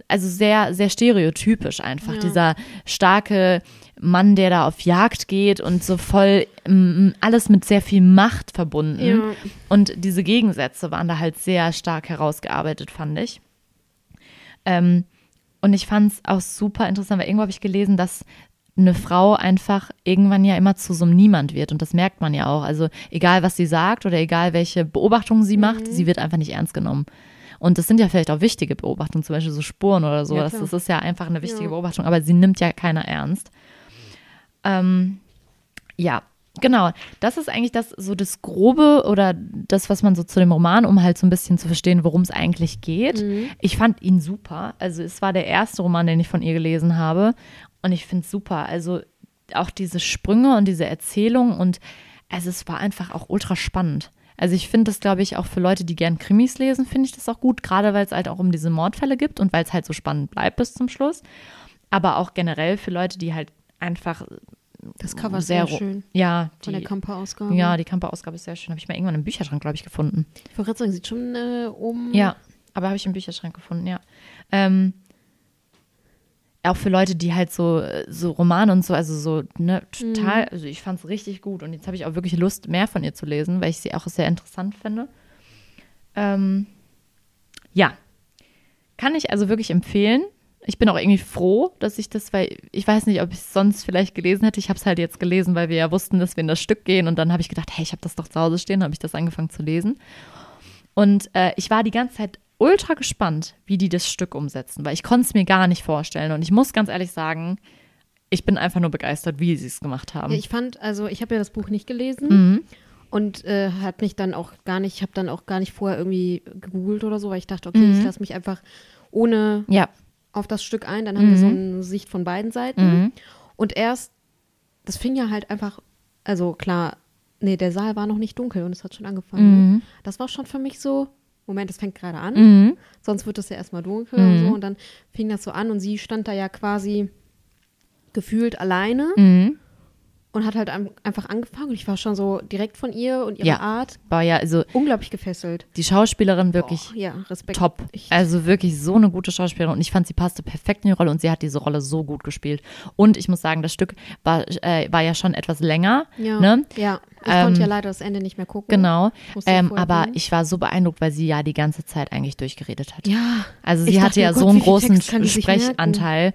also sehr, sehr stereotypisch einfach. Ja. Dieser starke Mann, der da auf Jagd geht und so voll mm, alles mit sehr viel Macht verbunden. Ja. Und diese Gegensätze waren da halt sehr stark herausgearbeitet, fand ich. Ähm, und ich fand es auch super interessant, weil irgendwo habe ich gelesen, dass eine Frau einfach irgendwann ja immer zu so einem Niemand wird. Und das merkt man ja auch. Also egal, was sie sagt oder egal, welche Beobachtungen sie macht, Mhm. sie wird einfach nicht ernst genommen. Und das sind ja vielleicht auch wichtige Beobachtungen, zum Beispiel so Spuren oder so. Ja, das, das ist ja einfach eine wichtige Ja. Beobachtung, aber sie nimmt ja keiner ernst. Ähm, ja, genau. Das ist eigentlich das so das Grobe oder das, was man so zu dem Roman, um halt so ein bisschen zu verstehen, worum es eigentlich geht. Mhm. Ich fand ihn super. Also es war der erste Roman, den ich von ihr gelesen habe. Und ich finde es super. Also auch diese Sprünge und diese Erzählung und also es war einfach auch ultra spannend. Also ich finde das, glaube ich, auch für Leute, die gern Krimis lesen, finde ich das auch gut, gerade weil es halt auch um diese Mordfälle gibt und weil es halt so spannend bleibt bis zum Schluss. Aber auch generell für Leute, die halt einfach Das Cover sehr sehr schön. ja, Von der die, Kamper-Ausgabe. ja, die Kamper-Ausgabe ist sehr schön. Habe ich mal irgendwann im Bücherschrank, glaube ich, gefunden. Ich wollte gerade sagen, sieht schon äh, oben. Ja, aber habe ich im Bücherschrank gefunden, ja. Ähm, auch für Leute, die halt so, so Romane und so, also so, ne, total, also ich fand es richtig gut und jetzt habe ich auch wirklich Lust, mehr von ihr zu lesen, weil ich sie auch sehr interessant finde. Ähm, ja, kann ich also wirklich empfehlen. Ich bin auch irgendwie froh, dass ich das, weil ich weiß nicht, ob ich es sonst vielleicht gelesen hätte. Ich habe es halt jetzt gelesen, weil wir ja wussten, dass wir in das Stück gehen und dann habe ich gedacht, hey, ich habe das doch zu Hause stehen, habe ich das angefangen zu lesen. Und äh, ich war die ganze Zeit ultra gespannt, wie die das Stück umsetzen, weil ich konnte es mir gar nicht vorstellen. Und ich muss ganz ehrlich sagen, ich bin einfach nur begeistert, wie sie es gemacht haben. Ja, ich fand, also ich habe ja das Buch nicht gelesen mhm. und äh, hat mich dann auch gar nicht, ich habe dann auch gar nicht vorher irgendwie gegoogelt oder so, weil ich dachte, okay, Mhm. ich lasse mich einfach ohne Ja. Auf das Stück ein, dann haben wir so eine Sicht von beiden Seiten. Mhm. Und erst, das fing ja halt einfach, also klar, nee, der Saal war noch nicht dunkel und es hat schon angefangen. Mhm. Das war schon für mich so, Moment, es fängt gerade an, Mhm. sonst wird es ja erstmal dunkel Mhm. und so. Und dann fing das so an und sie stand da ja quasi gefühlt alleine Mhm. Und hat halt einfach angefangen. Und ich war schon so direkt von ihr und ihrer Ja. Art War ja, also unglaublich gefesselt. die Schauspielerin wirklich Oh, ja, top. Also wirklich so eine gute Schauspielerin und ich fand, sie passte perfekt in die Rolle und sie hat diese Rolle so gut gespielt. Und ich muss sagen, das Stück war, äh, war ja schon etwas länger. ja, Ne? ja. Ich Ähm, konnte ja leider das Ende nicht mehr gucken. Genau. Ähm, aber gucken. ich war so beeindruckt, weil sie ja die ganze Zeit eigentlich durchgeredet hat. Ja. Also sie hatte ja Gott, so einen großen Sprechanteil.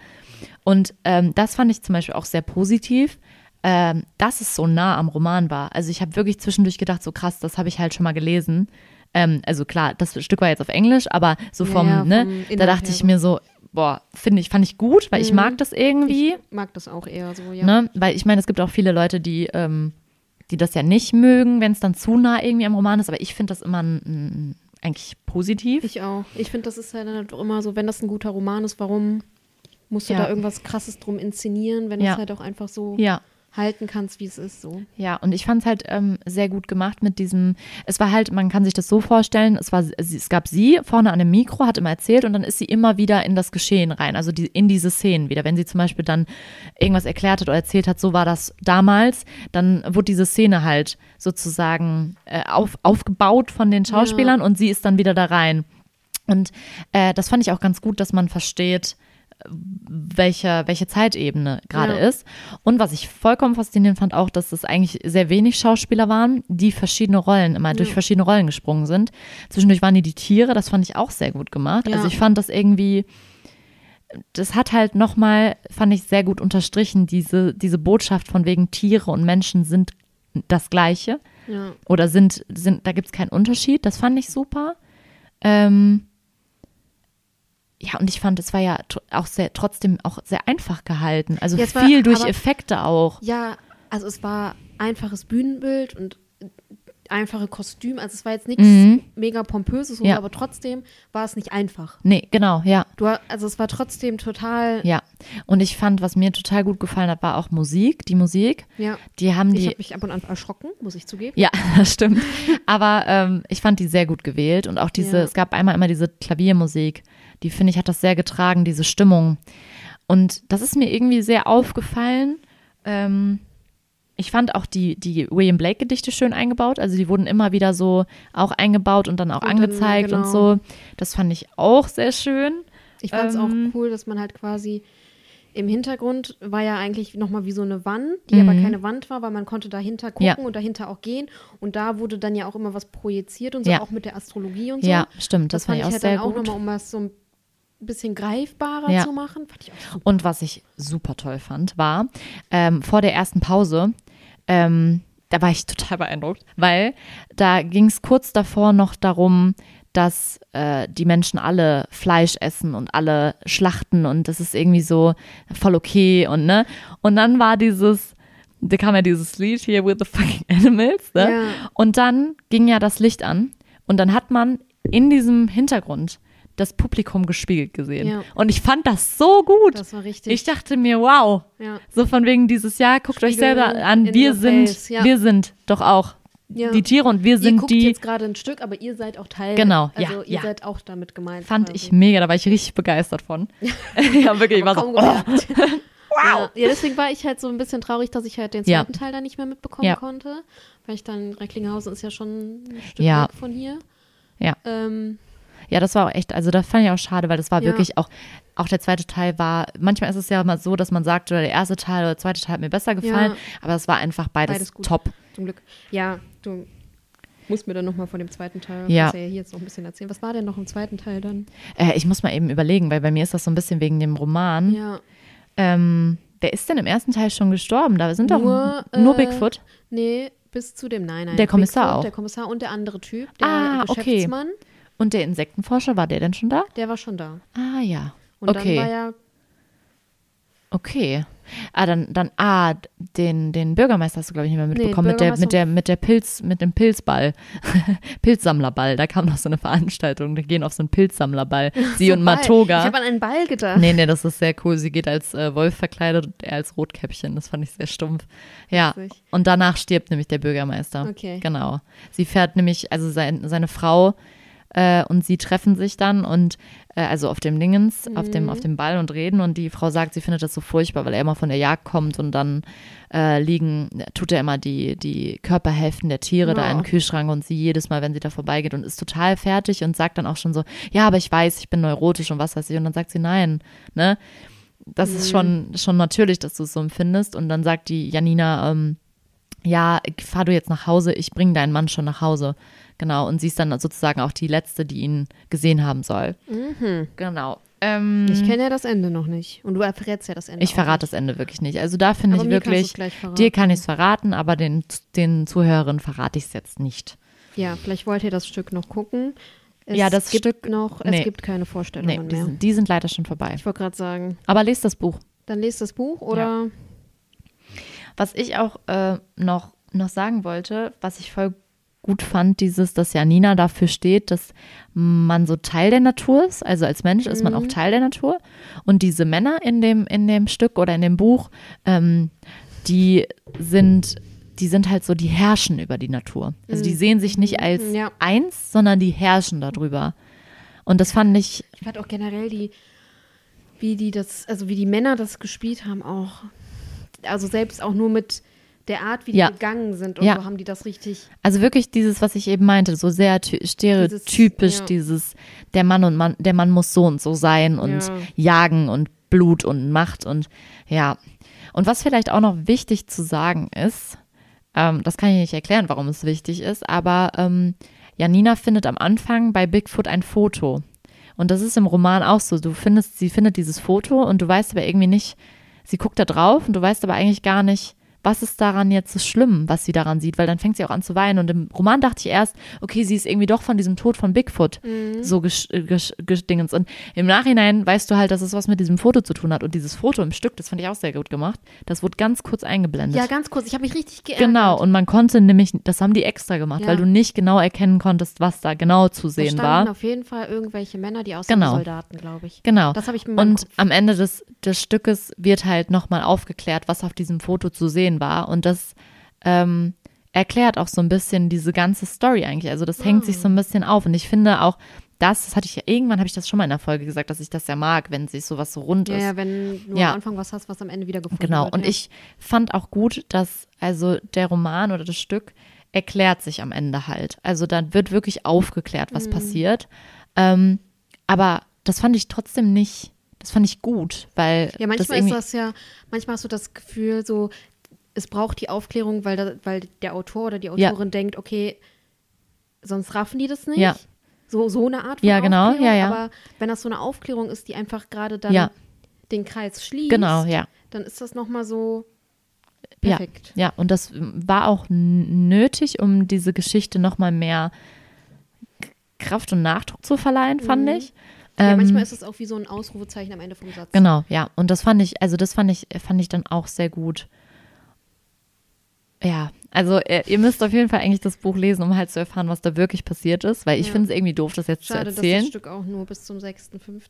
Und ähm, das fand ich zum Beispiel auch sehr positiv, ähm, dass es so nah am Roman war. Also ich habe wirklich zwischendurch gedacht, so krass, das habe ich halt schon mal gelesen. Ähm, also klar, das Stück war jetzt auf Englisch, aber so Ja, vom, ja, ne, vom da Inhalt dachte her ich mir so, boah, finde ich, fand ich gut, weil ich Mhm. mag das irgendwie. Ich mag das auch eher so, ja. Ne? Weil ich meine, es gibt auch viele Leute, die, ähm, die das ja nicht mögen, wenn es dann zu nah irgendwie am Roman ist, aber ich finde das immer ein, ein, eigentlich positiv. Ich auch. Ich finde, das ist ja dann halt auch immer so, wenn das ein guter Roman ist, warum musst du Ja. da irgendwas krasses drum inszenieren, wenn Ja. es halt auch einfach so ja. Halten kannst, wie es ist, so. Ja, und ich fand es halt ähm, sehr gut gemacht mit diesem, es war halt, man kann sich das so vorstellen, es, war, es, gab sie vorne an dem Mikro, hat immer erzählt und dann ist sie immer wieder in das Geschehen rein, also die, in diese Szenen wieder. Wenn sie zum Beispiel dann irgendwas erklärt hat oder erzählt hat, so war das damals, dann wurde diese Szene halt sozusagen äh, auf, aufgebaut von den Schauspielern und sie ist dann wieder da rein. Und äh, das fand ich auch ganz gut, dass man versteht, welche, welche Zeitebene gerade Ja. ist. Und was ich vollkommen faszinierend fand, auch, dass es eigentlich sehr wenig Schauspieler waren, die verschiedene Rollen, immer durch verschiedene Rollen gesprungen sind. Zwischendurch waren die die Tiere, das fand ich auch sehr gut gemacht. Ja. Also ich fand das irgendwie, das hat halt nochmal, fand ich sehr gut unterstrichen, diese, diese Botschaft von wegen Tiere und Menschen sind das Gleiche Ja. oder sind, sind da gibt es keinen Unterschied. Das fand ich super. Ähm, ja, und ich fand, es war ja auch sehr, trotzdem auch sehr einfach gehalten. Also Ja, es war- viel durch aber- Effekte auch. Ja, also es war einfaches Bühnenbild und einfache Kostüme. Also es war jetzt nichts Mhm. mega pompöses, Ja. aber trotzdem war es nicht einfach. Nee, genau, ja. Du, also es war trotzdem total. Ja. Und ich fand, was mir total gut gefallen hat, war auch Musik. Die Musik, Ja. die haben Ich die. habe mich ab und an erschrocken, muss ich zugeben. Ja, [LAUGHS] das stimmt. Aber ähm, ich fand die sehr gut gewählt und auch diese, Ja. es gab einmal immer diese Klaviermusik, die finde ich hat das sehr getragen, diese Stimmung. Und das ist mir irgendwie sehr aufgefallen. Ähm, ich fand auch die, die William Blake-Gedichte schön eingebaut. Also die wurden immer wieder so auch eingebaut und dann auch Und dann, angezeigt und genau. so. Das fand ich auch sehr schön. Ich fand es Ähm. auch cool, dass man halt quasi im Hintergrund war ja eigentlich nochmal wie so eine Wand, die aber keine Wand war, weil man konnte dahinter gucken Mhm. Ja. und dahinter auch gehen. Und da wurde dann ja auch immer was projiziert und so, Ja. auch mit der Astrologie und so. Ja, stimmt. Das, fand ich auch halt sehr dann auch gut. nochmal, um das so ein bisschen greifbarer Ja. zu machen. Und was ich super toll fand, war ähm, vor der ersten Pause, ähm, da war ich total beeindruckt, weil da ging es kurz davor noch darum, dass äh, die Menschen alle Fleisch essen und alle schlachten und das ist irgendwie so voll okay und ne. Und dann war dieses, da kam ja dieses Lied hier with the fucking animals, ne? Ja. Und dann ging ja das Licht an und dann hat man in diesem Hintergrund das Publikum gespiegelt gesehen. Ja. Und ich fand das so gut. Das war richtig. Ich dachte mir, wow. ja. So von wegen dieses Jahr, guckt euch Spiegel selber an, wir sind, ja. wir sind doch auch die Tiere und wir ihr sind guckt die. jetzt gerade ein Stück, aber ihr seid auch Teil. Genau, ja, also ihr seid auch damit gemeint. Fand quasi. ich mega, da war ich richtig begeistert von. [LAUGHS] ja, wirklich, ich war so, oh, [LAUGHS] wow. Ja. deswegen war ich halt so ein bisschen traurig, dass ich halt den zweiten Teil dann nicht mehr mitbekommen konnte. Weil ich dann, Recklinghausen ist ja schon ein Stück Ja. weg von hier. Ja. Ähm, Ja, das war auch echt, also das fand ich auch schade, weil das war Ja. wirklich auch, auch der zweite Teil war, manchmal ist es ja mal so, dass man sagt, oder der erste Teil oder der zweite Teil hat mir besser gefallen, Ja. aber es war einfach beides, Beides gut. top. zum Glück. Ja, du musst mir dann nochmal von dem zweiten Teil, Ja. ja hier jetzt noch ein bisschen erzählen. Was war denn noch im zweiten Teil dann? Äh, ich muss mal eben überlegen, weil bei mir ist das so ein bisschen wegen dem Roman. Ja. Ähm, wer ist denn im ersten Teil schon gestorben? Da sind Nur, doch nur äh, Bigfoot. Nee, bis zu dem Nein, nein. Der Kommissar Bigfoot, auch. Der Kommissar und der andere Typ, der Ah, okay. Und der Insektenforscher, war der denn schon da? der war schon da. Ah ja. Und okay. dann war ja Okay. Ah, dann, dann, ah, den, den Bürgermeister hast du, glaube ich, nicht mehr mitbekommen. mit, der, mit, der, mit der Pilz, mit dem Pilzball. [LAUGHS] Pilzsammlerball. Da kam noch so eine Veranstaltung. Die gehen auf so einen Pilzsammlerball. [LAUGHS] Sie und Ball. Matoga. Ich habe an einen Ball gedacht. Nee, nee, das ist sehr cool. Sie geht als äh, Wolf verkleidet und er als Rotkäppchen. Das fand ich sehr stumpf. Ja. Witzig. Und danach stirbt nämlich der Bürgermeister. Okay. Genau. Sie fährt nämlich, also sein, seine Frau äh, und sie treffen sich dann und äh, also auf dem Dingens, auf Mhm. dem, auf dem Ball und reden und die Frau sagt, sie findet das so furchtbar, weil er immer von der Jagd kommt und dann äh, liegen, tut er immer die, die Körperhälften der Tiere da in Ja. den Kühlschrank und sie jedes Mal, wenn sie da vorbeigeht und ist total fertig und sagt dann auch schon so, ja, aber ich weiß, ich bin neurotisch und was weiß ich und dann sagt sie nein, ne? Das ist schon, schon natürlich, dass du es so empfindest und dann sagt die Janina, ähm, ja, fahr du jetzt nach Hause, ich bringe deinen Mann schon nach Hause. Genau, und sie ist dann sozusagen auch die Letzte, die ihn gesehen haben soll. Genau. Ähm, Ich kenne ja das Ende noch nicht. Und du verrätst ja das Ende. ich verrate das Ende wirklich nicht. Also da finde ich mir kannst wirklich, du's gleich verraten. dir kann ich es verraten, aber den, den Zuhörerinnen verrate ich es jetzt nicht. Ja, vielleicht wollt ihr das Stück noch gucken. Es Ja, das gibt Stück- noch, es nee. gibt keine Nee, Vorstellungen die mehr. sind, die sind leider schon vorbei. Ich wollte gerade sagen, Aber lest das Buch. dann lest das Buch oder Was ich auch äh, noch, noch sagen wollte, was ich voll gut fand, dieses, dass Janina dafür steht, dass man so Teil der Natur ist. Also als Mensch ist man auch Teil der Natur. Und diese Männer in dem, in dem Stück oder in dem Buch, ähm, die sind, die sind halt so, die herrschen über die Natur. Also die sehen sich nicht als Ja. eins, sondern die herrschen darüber. Und das fand ich, ich fand auch generell die, wie die das, also wie die Männer das gespielt haben, auch, also selbst auch nur mit der Art, wie die Ja. gegangen sind und Ja. so haben die das richtig. Also wirklich dieses, was ich eben meinte, so sehr ty- stereotypisch, ja. dieses, der Mann und Mann, der Mann muss so und so sein und Ja. jagen und Blut und Macht und ja. Und was vielleicht auch noch wichtig zu sagen ist, ähm, das kann ich nicht erklären, warum es wichtig ist, aber ähm, Janina findet am Anfang bei Bigfoot ein Foto. Und das ist im Roman auch so. Du findest, sie findet dieses Foto und du weißt aber irgendwie nicht, sie guckt da drauf und du weißt aber eigentlich gar nicht, was ist daran jetzt so schlimm, was sie daran sieht, weil dann fängt sie auch an zu weinen. Und im Roman dachte ich erst, okay, sie ist irgendwie doch von diesem Tod von Bigfoot so gesch äh. Und im Nachhinein weißt du halt, dass es was mit diesem Foto zu tun hat. Und dieses Foto im Stück, das fand ich auch sehr gut gemacht. Das wurde ganz kurz eingeblendet. Ja, ganz kurz, ich habe mich richtig geärgert. Genau, und man konnte nämlich, das haben die extra gemacht, Ja. weil du nicht genau erkennen konntest, was da genau zu da sehen standen war. auf jeden Fall irgendwelche Männer, die aussehen Genau. Soldaten, glaube ich. Genau. Das habe ich Und Kopf. am Ende des, des Stückes wird halt nochmal aufgeklärt, was auf diesem Foto zu sehen war. Und das ähm, erklärt auch so ein bisschen diese ganze Story eigentlich. Also das hängt sich so ein bisschen auf. Und ich finde auch, das, das hatte ich ja, irgendwann habe ich das schon mal in der Folge gesagt, dass ich das ja mag, wenn sich sowas so rund Ja, ist. ja, wenn du Ja. am Anfang was hast, was am Ende wieder gefunden Genau, wird. und ja. ich fand auch gut, dass also der Roman oder das Stück erklärt sich am Ende halt. Also dann wird wirklich aufgeklärt, Mhm. was passiert. Ähm, aber das fand ich trotzdem nicht, das fand ich gut, weil Ja, das manchmal ist irgendwie, das ja, manchmal hast du das Gefühl, so, es braucht die Aufklärung, weil, da, weil der Autor oder die Ja. Autorin denkt, okay, sonst raffen die das nicht. Ja. So, so eine Art von Ja, genau, Aufklärung. ja, ja. Aber wenn das so eine Aufklärung ist, die einfach gerade dann Ja. den K schließt, genau, ja. dann ist das nochmal so Ja, perfekt. ja, und das war auch nötig, um diese Geschichte nochmal mehr Kraft und Nachdruck zu verleihen, fand ich. Ja, Ähm, manchmal ist es auch wie so ein Ausrufezeichen am Ende vom Satz. Genau, ja. Und das fand ich, also das fand ich, fand ich dann auch sehr gut. Ja, also äh, ihr müsst auf jeden Fall eigentlich das Buch lesen, um halt zu erfahren, was da wirklich passiert ist, weil ich Ja. finde es irgendwie doof, das jetzt Schade, zu dass erzählen. das Stück auch nur bis zum 6.5.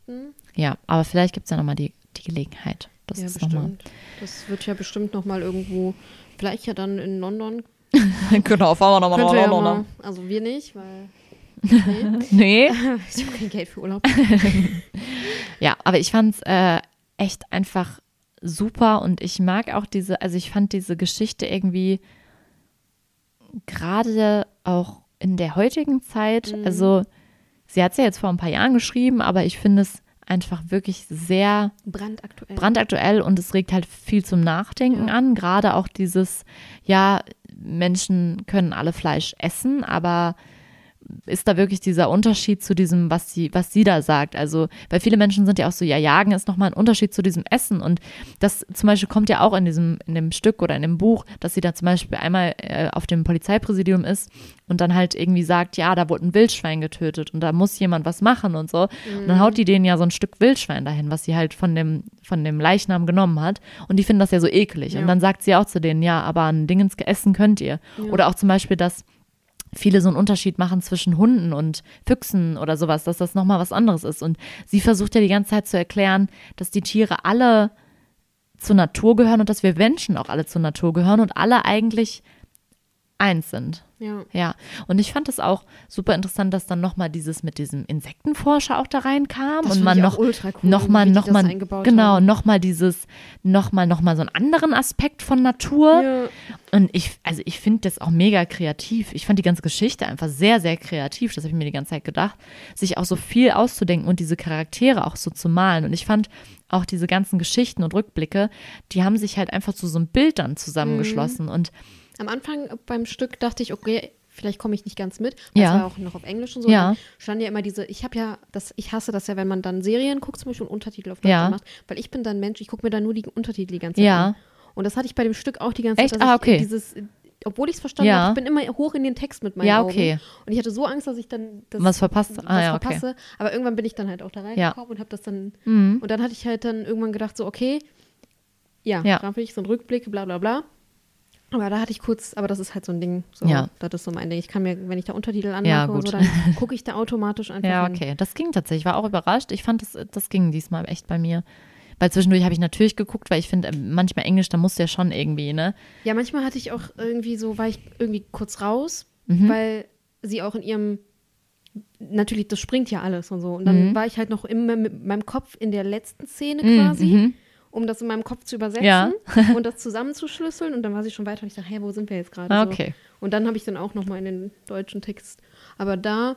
Ja, aber vielleicht gibt es ja nochmal die, die Gelegenheit. Das ja, nochmal. bestimmt. Das wird ja bestimmt nochmal irgendwo, vielleicht ja dann in London. [LAUGHS] genau, fahren wir Könnte ja nochmal mal, also wir nicht, weil [LAUGHS] Nee. [LAUGHS] ich habe kein Geld für Urlaub. Ja, aber ich fand es äh, echt einfach super und ich mag auch diese, also ich fand diese Geschichte irgendwie gerade auch in der heutigen Zeit, also sie hat es ja jetzt vor ein paar Jahren geschrieben, aber ich finde es einfach wirklich sehr Brandaktuell. brandaktuell und es regt halt viel zum Nachdenken Ja. an. Gerade auch dieses, ja, Menschen können alle Fleisch essen, aber ist da wirklich dieser Unterschied zu diesem, was sie, was sie da sagt? Also, weil viele Menschen sind ja auch so, ja, Jagen ist nochmal ein Unterschied zu diesem Essen. Und das zum Beispiel kommt ja auch in diesem, in dem Stück oder in dem Buch, dass sie da zum Beispiel einmal äh, auf dem Polizeipräsidium ist und dann halt irgendwie sagt, ja, da wurde ein Wildschwein getötet und da muss jemand was machen und so. Und dann haut die denen ja so ein Stück Wildschwein dahin, was sie halt von dem, von dem Leichnam genommen hat. Und die finden das ja so eklig. Ja. Und dann sagt sie auch zu denen, ja, aber ein Dingens essen könnt ihr. Oder auch zum Beispiel, dass viele so einen Unterschied machen zwischen Hunden und Füchsen oder sowas, dass das nochmal was anderes ist. Und sie versucht ja die ganze Zeit zu erklären, dass die Tiere alle zur Natur gehören und dass wir Menschen auch alle zur Natur gehören und alle eigentlich eins sind. Ja. Ja, und ich fand es auch super interessant, dass dann nochmal dieses mit diesem Insektenforscher auch da reinkam Das und man noch ultra cool, nochmal nochmal genau nochmal dieses nochmal nochmal so einen anderen Aspekt von Natur Ja. und ich also ich finde das auch mega kreativ. Ich fand die ganze Geschichte einfach sehr sehr kreativ, das habe ich mir die ganze Zeit gedacht, sich auch so viel auszudenken und diese Charaktere auch so zu malen und ich fand auch diese ganzen Geschichten und Rückblicke, die haben sich halt einfach zu so einem Bild dann zusammengeschlossen und Am Anfang beim Stück dachte ich, okay, vielleicht komme ich nicht ganz mit. weil Ja. Es war auch noch auf Englisch und so. Ja. Dann stand ja immer diese, ich habe ja, das, ich hasse das ja, wenn man dann Serien guckt, zum Beispiel und Untertitel auf Deutsch Ja. macht, weil ich bin dann Mensch, ich gucke mir dann nur die Untertitel die ganze Zeit Ja. an. Und das hatte ich bei dem Stück auch die ganze Echt? Zeit, dass Ah, okay. dieses, obwohl ich es verstanden Ja. habe, ich bin immer hoch in den Text mit meinen Ja, Augen. okay. Und ich hatte so Angst, dass ich dann das, Was verpasst? was Ah, ja, okay. verpasse. Aber irgendwann bin ich dann halt auch da reingekommen und habe das dann, Mhm. und dann hatte ich halt dann irgendwann gedacht, so, okay, ja, Ja. dann ich so einen Rückblick, bla bla bla. Aber da hatte ich kurz, aber das ist halt so ein Ding. So, Ja. Das ist so mein Ding. Ich kann mir, wenn ich da Untertitel anmache Ja, und so, gut. dann [LAUGHS] gucke ich da automatisch einfach Ja, hin. okay. Das ging tatsächlich. Ich war auch überrascht. Ich fand, das, das ging diesmal echt bei mir. Weil zwischendurch habe ich natürlich geguckt, weil ich finde, äh, manchmal Englisch, da musst du ja schon irgendwie, ne? Ja, manchmal hatte ich auch irgendwie so, war ich irgendwie kurz raus, Mhm. weil sie auch in ihrem, natürlich, das springt ja alles und so. Und dann Mhm. war ich halt noch immer mit meinem Kopf in der letzten Szene Mhm, quasi. mhm. Um das in meinem Kopf zu übersetzen Ja. [LAUGHS] und das zusammenzuschlüsseln. Und dann war sie schon weiter und ich dachte, hä, wo sind wir jetzt gerade? Ah, So. okay. Und dann habe ich dann auch nochmal in den deutschen Text. Aber da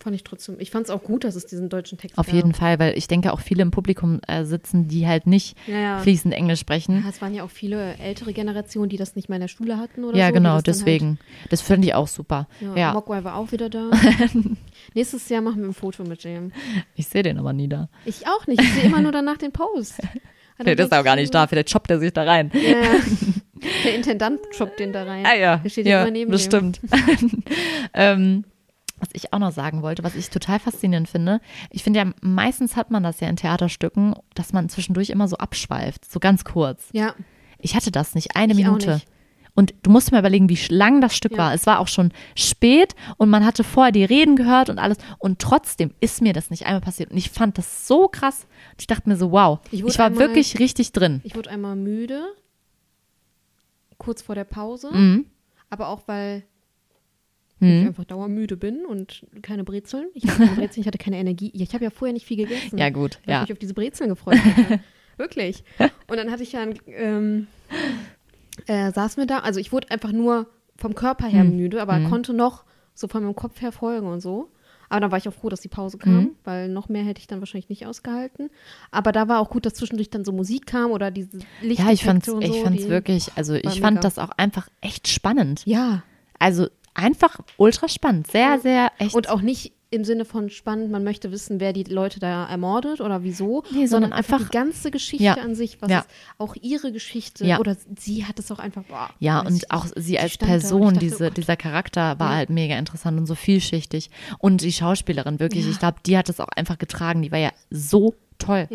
fand ich trotzdem, ich fand es auch gut, dass es diesen deutschen Text Auf gab. jeden Fall, weil ich denke auch viele im Publikum äh, sitzen, die halt nicht Ja, ja. fließend Englisch sprechen. Ja, es waren ja auch viele ältere Generationen, die das nicht mehr in der Schule hatten oder Ja, so. die genau, das deswegen. das finde ich auch super. Halt, ja, Ja, Mogwai war auch wieder da. [LAUGHS] Nächstes Jahr machen wir ein Foto mit dem. ich sehe den aber nie da. Ich auch nicht. Ich sehe immer nur danach den Post. [LAUGHS] Vielleicht ist denk er auch gar ich nicht da, vielleicht shoppt er sich da rein. Ja. [LAUGHS] Der Intendant shoppt den da rein. Ah ja, Der steht ja immer neben das dem. stimmt. ähm, was ich auch noch sagen wollte, was ich total faszinierend finde, ich finde ja, meistens hat man das ja in Theaterstücken, dass man zwischendurch immer so abschweift, so ganz kurz. Ja, Ich hatte das nicht, eine Ich Minute. nicht. Und du musst mal überlegen, wie lang das Stück Ja. war. Es war auch schon spät und man hatte vorher die Reden gehört und alles. Und trotzdem ist mir das nicht einmal passiert. Und ich fand das so krass. Und ich dachte mir so, wow, Ich ich, war einmal- wirklich richtig drin. ich wurde einmal müde, kurz vor der Pause, Mhm. aber auch weil ich Mhm. einfach dauermüde bin und keine Brezeln. Ich hatte keine Brezeln, ich hatte keine Energie. Ich habe ja vorher nicht viel gegessen. Ja, gut, weil ja. ich mich auf diese Brezeln gefreut hatte. [LAUGHS] Wirklich. Und dann hatte ich ja, ein, ähm, äh, saß mir da, also ich wurde einfach nur vom Körper her Hm. müde, aber konnte noch so von meinem Kopf her folgen und so. Aber dann war ich auch froh, dass die Pause kam, Mhm. weil noch mehr hätte ich dann wahrscheinlich nicht ausgehalten. Aber da war auch gut, dass zwischendurch dann so Musik kam oder diese Licht. Ja, ich fand's, ich fand's die, wirklich, also ich war fand mega. das auch einfach echt spannend. Ja, Also einfach ultra spannend. Sehr, sehr echt. und auch nicht im Sinne von spannend, man möchte wissen, wer die Leute da ermordet oder wieso, Nee, sondern einfach- die ganze Geschichte Ja. an sich, was Ja. auch ihre Geschichte Ja. oder sie hat es auch einfach, boah, Ja, und auch sie als Person, dachte, diese, oh dieser Charakter war halt mega interessant und so vielschichtig. Und die Schauspielerin, wirklich, ich glaube, die hat es auch einfach getragen. Die war ja so toll.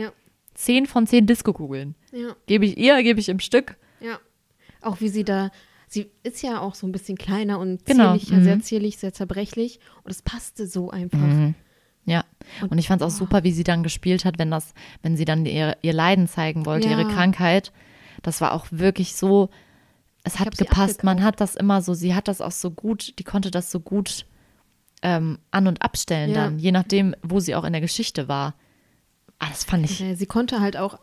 Zehn von zehn Disco-Kugeln. ja, Gebe ich ihr, gebe ich im Stück. ja. Auch wie sie da, sie ist ja auch so ein bisschen kleiner und Genau, zierlich, ja, mhm. sehr zierlich, sehr zerbrechlich und es passte so einfach. Mhm. Ja. Und- Und ich fand es auch super, wie sie dann gespielt hat, wenn das, wenn sie dann ihr, ihr Leiden zeigen wollte, Ja. ihre Krankheit. Das war auch wirklich so, es hat gepasst. Man hat das immer so, sie hat das auch so gut, die konnte das so gut ähm, an- und abstellen Ja. dann, je nachdem, wo sie auch in der Geschichte war. Ah, das fand ich. Sie konnte halt auch,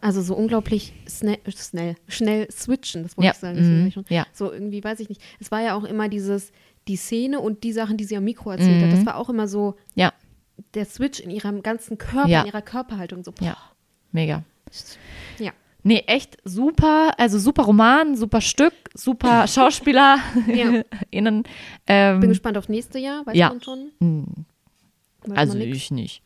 also so unglaublich schnell, schnell, schnell switchen, das wollte Ja, ich sagen. mhm, ja. So irgendwie, weiß ich nicht. Es war ja auch immer dieses, die Szene und die Sachen, die sie am Mikro erzählt Mhm. hat, das war auch immer so Ja, der Switch in ihrem ganzen Körper, Ja. in ihrer Körperhaltung. So, boah. ja, mega. ja. Nee, echt super, also super Roman, super Stück, super [LAUGHS] Schauspieler Ja. [LAUGHS] innen. Ähm, Bin gespannt auf nächste Jahr, weiß ja. man schon. Also ich nicht.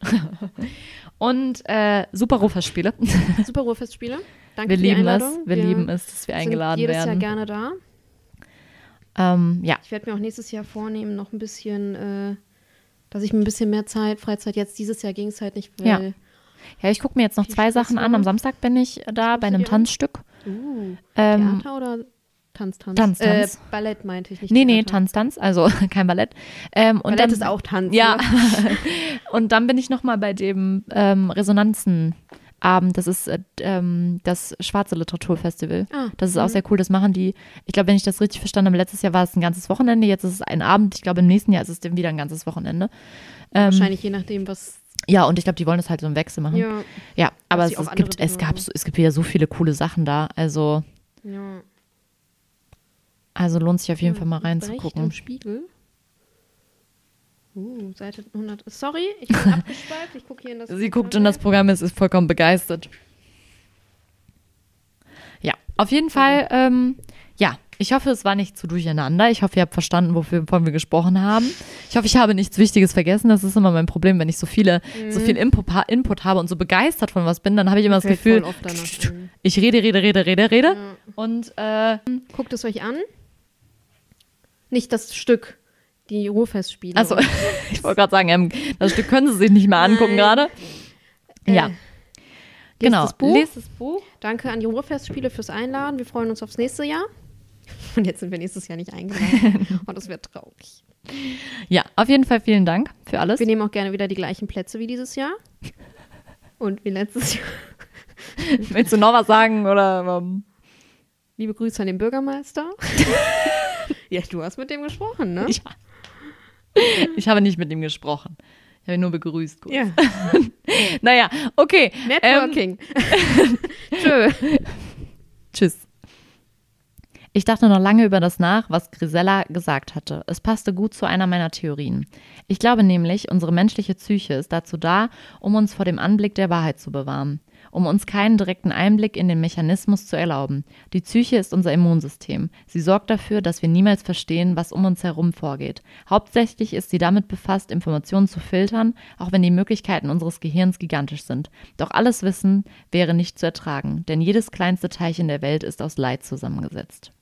[LAUGHS] Und äh, super Ruhrfestspiele. [LAUGHS] Super Ruhrfestspiele. Danke Wir für die lieben es, Einladung. wir lieben es, dass wir sind eingeladen jedes werden. Jahr gerne da. Ähm, ja, Ich werde mir auch nächstes Jahr vornehmen, noch ein bisschen, äh, dass ich mir ein bisschen mehr Zeit, Freizeit, jetzt dieses Jahr ging es halt nicht, weil Ja. ja, ich gucke mir jetzt noch zwei Sachen an. Am Samstag bin ich da guckst bei einem? Tanzstück. Uh, Ähm, Theater oder Tanz, Tanz? Tanz, Äh, Tanz. Ballett meinte ich nicht. nee, nee. Tanz, Tanz, also [LAUGHS] kein Ballett. Ähm, und Ballett dann, ist auch Tanz. Ja, Ne? [LAUGHS] und dann bin ich noch mal bei dem ähm, Resonanzenabend. Das ist äh, ähm, das Schwarze Literaturfestival. Ah, Das ist auch mhm. sehr cool. Das machen die, ich glaube, wenn ich das richtig verstanden habe, letztes Jahr war es ein ganzes Wochenende, jetzt ist es ein Abend. Ich glaube, im nächsten Jahr ist es dann wieder ein ganzes Wochenende. Ähm, Wahrscheinlich je nachdem, was. ja, und ich glaube, die wollen das halt so im Wechsel machen. Ja, Ja, aber es, es, gibt, es, gab, so- es gibt wieder so viele coole Sachen da. Also, ja. Also lohnt sich auf jeden Fall mal reinzugucken. im Spiegel. Uh, Seite 100. Sorry, ich bin [LAUGHS] abgeschweift. Ich gucke hier in das. Sie guckt in das Programm, es ist vollkommen begeistert. Ja, auf jeden Fall, ähm, ja, ich hoffe, es war nicht zu durcheinander. Ich hoffe, ihr habt verstanden, wovon wir gesprochen haben. Ich hoffe, ich habe nichts Wichtiges vergessen. Das ist immer mein Problem, wenn ich so viele, so viel Input, Input habe und so begeistert von was bin, dann habe ich immer das Gefühl, ich rede, rede, rede, rede, rede. Ja. Und äh, Guckt es euch an. Nicht das Stück, die Ruhrfestspiele. also, [LAUGHS] ich wollte gerade sagen, ähm, das Stück können Sie sich nicht mehr angucken gerade. Äh, Ja, genau. Das Buch. Lest das Buch. Danke an die Ruhrfestspiele fürs Einladen. Wir freuen uns aufs nächste Jahr. [LAUGHS] Und jetzt sind wir nächstes Jahr nicht eingeladen. Und [LAUGHS] das wird traurig. Ja, auf jeden Fall vielen Dank für alles. Wir nehmen auch gerne wieder die gleichen Plätze wie dieses Jahr. Und wie letztes Jahr. Willst du noch was sagen oder? Ähm, Liebe Grüße an den Bürgermeister. Ja, du hast mit dem gesprochen, ne? ja. Ich habe nicht mit ihm gesprochen. Ich habe ihn nur begrüßt. Kurz. Ja. [LAUGHS] Naja, okay. Networking. [LAUGHS] Tschö. [LAUGHS] Tschüss. Ich dachte noch lange über das nach, was Grisella gesagt hatte. Es passte gut zu einer meiner Theorien. Ich glaube nämlich, unsere menschliche Psyche ist dazu da, um uns vor dem Anblick der Wahrheit zu bewahren, um uns keinen direkten Einblick in den Mechanismus zu erlauben. Die Psyche ist unser Immunsystem. Sie sorgt dafür, dass wir niemals verstehen, was um uns herum vorgeht. Hauptsächlich ist sie damit befasst, Informationen zu filtern, auch wenn die Möglichkeiten unseres Gehirns gigantisch sind. Doch alles Wissen wäre nicht zu ertragen, denn jedes kleinste Teilchen der Welt ist aus Leid zusammengesetzt.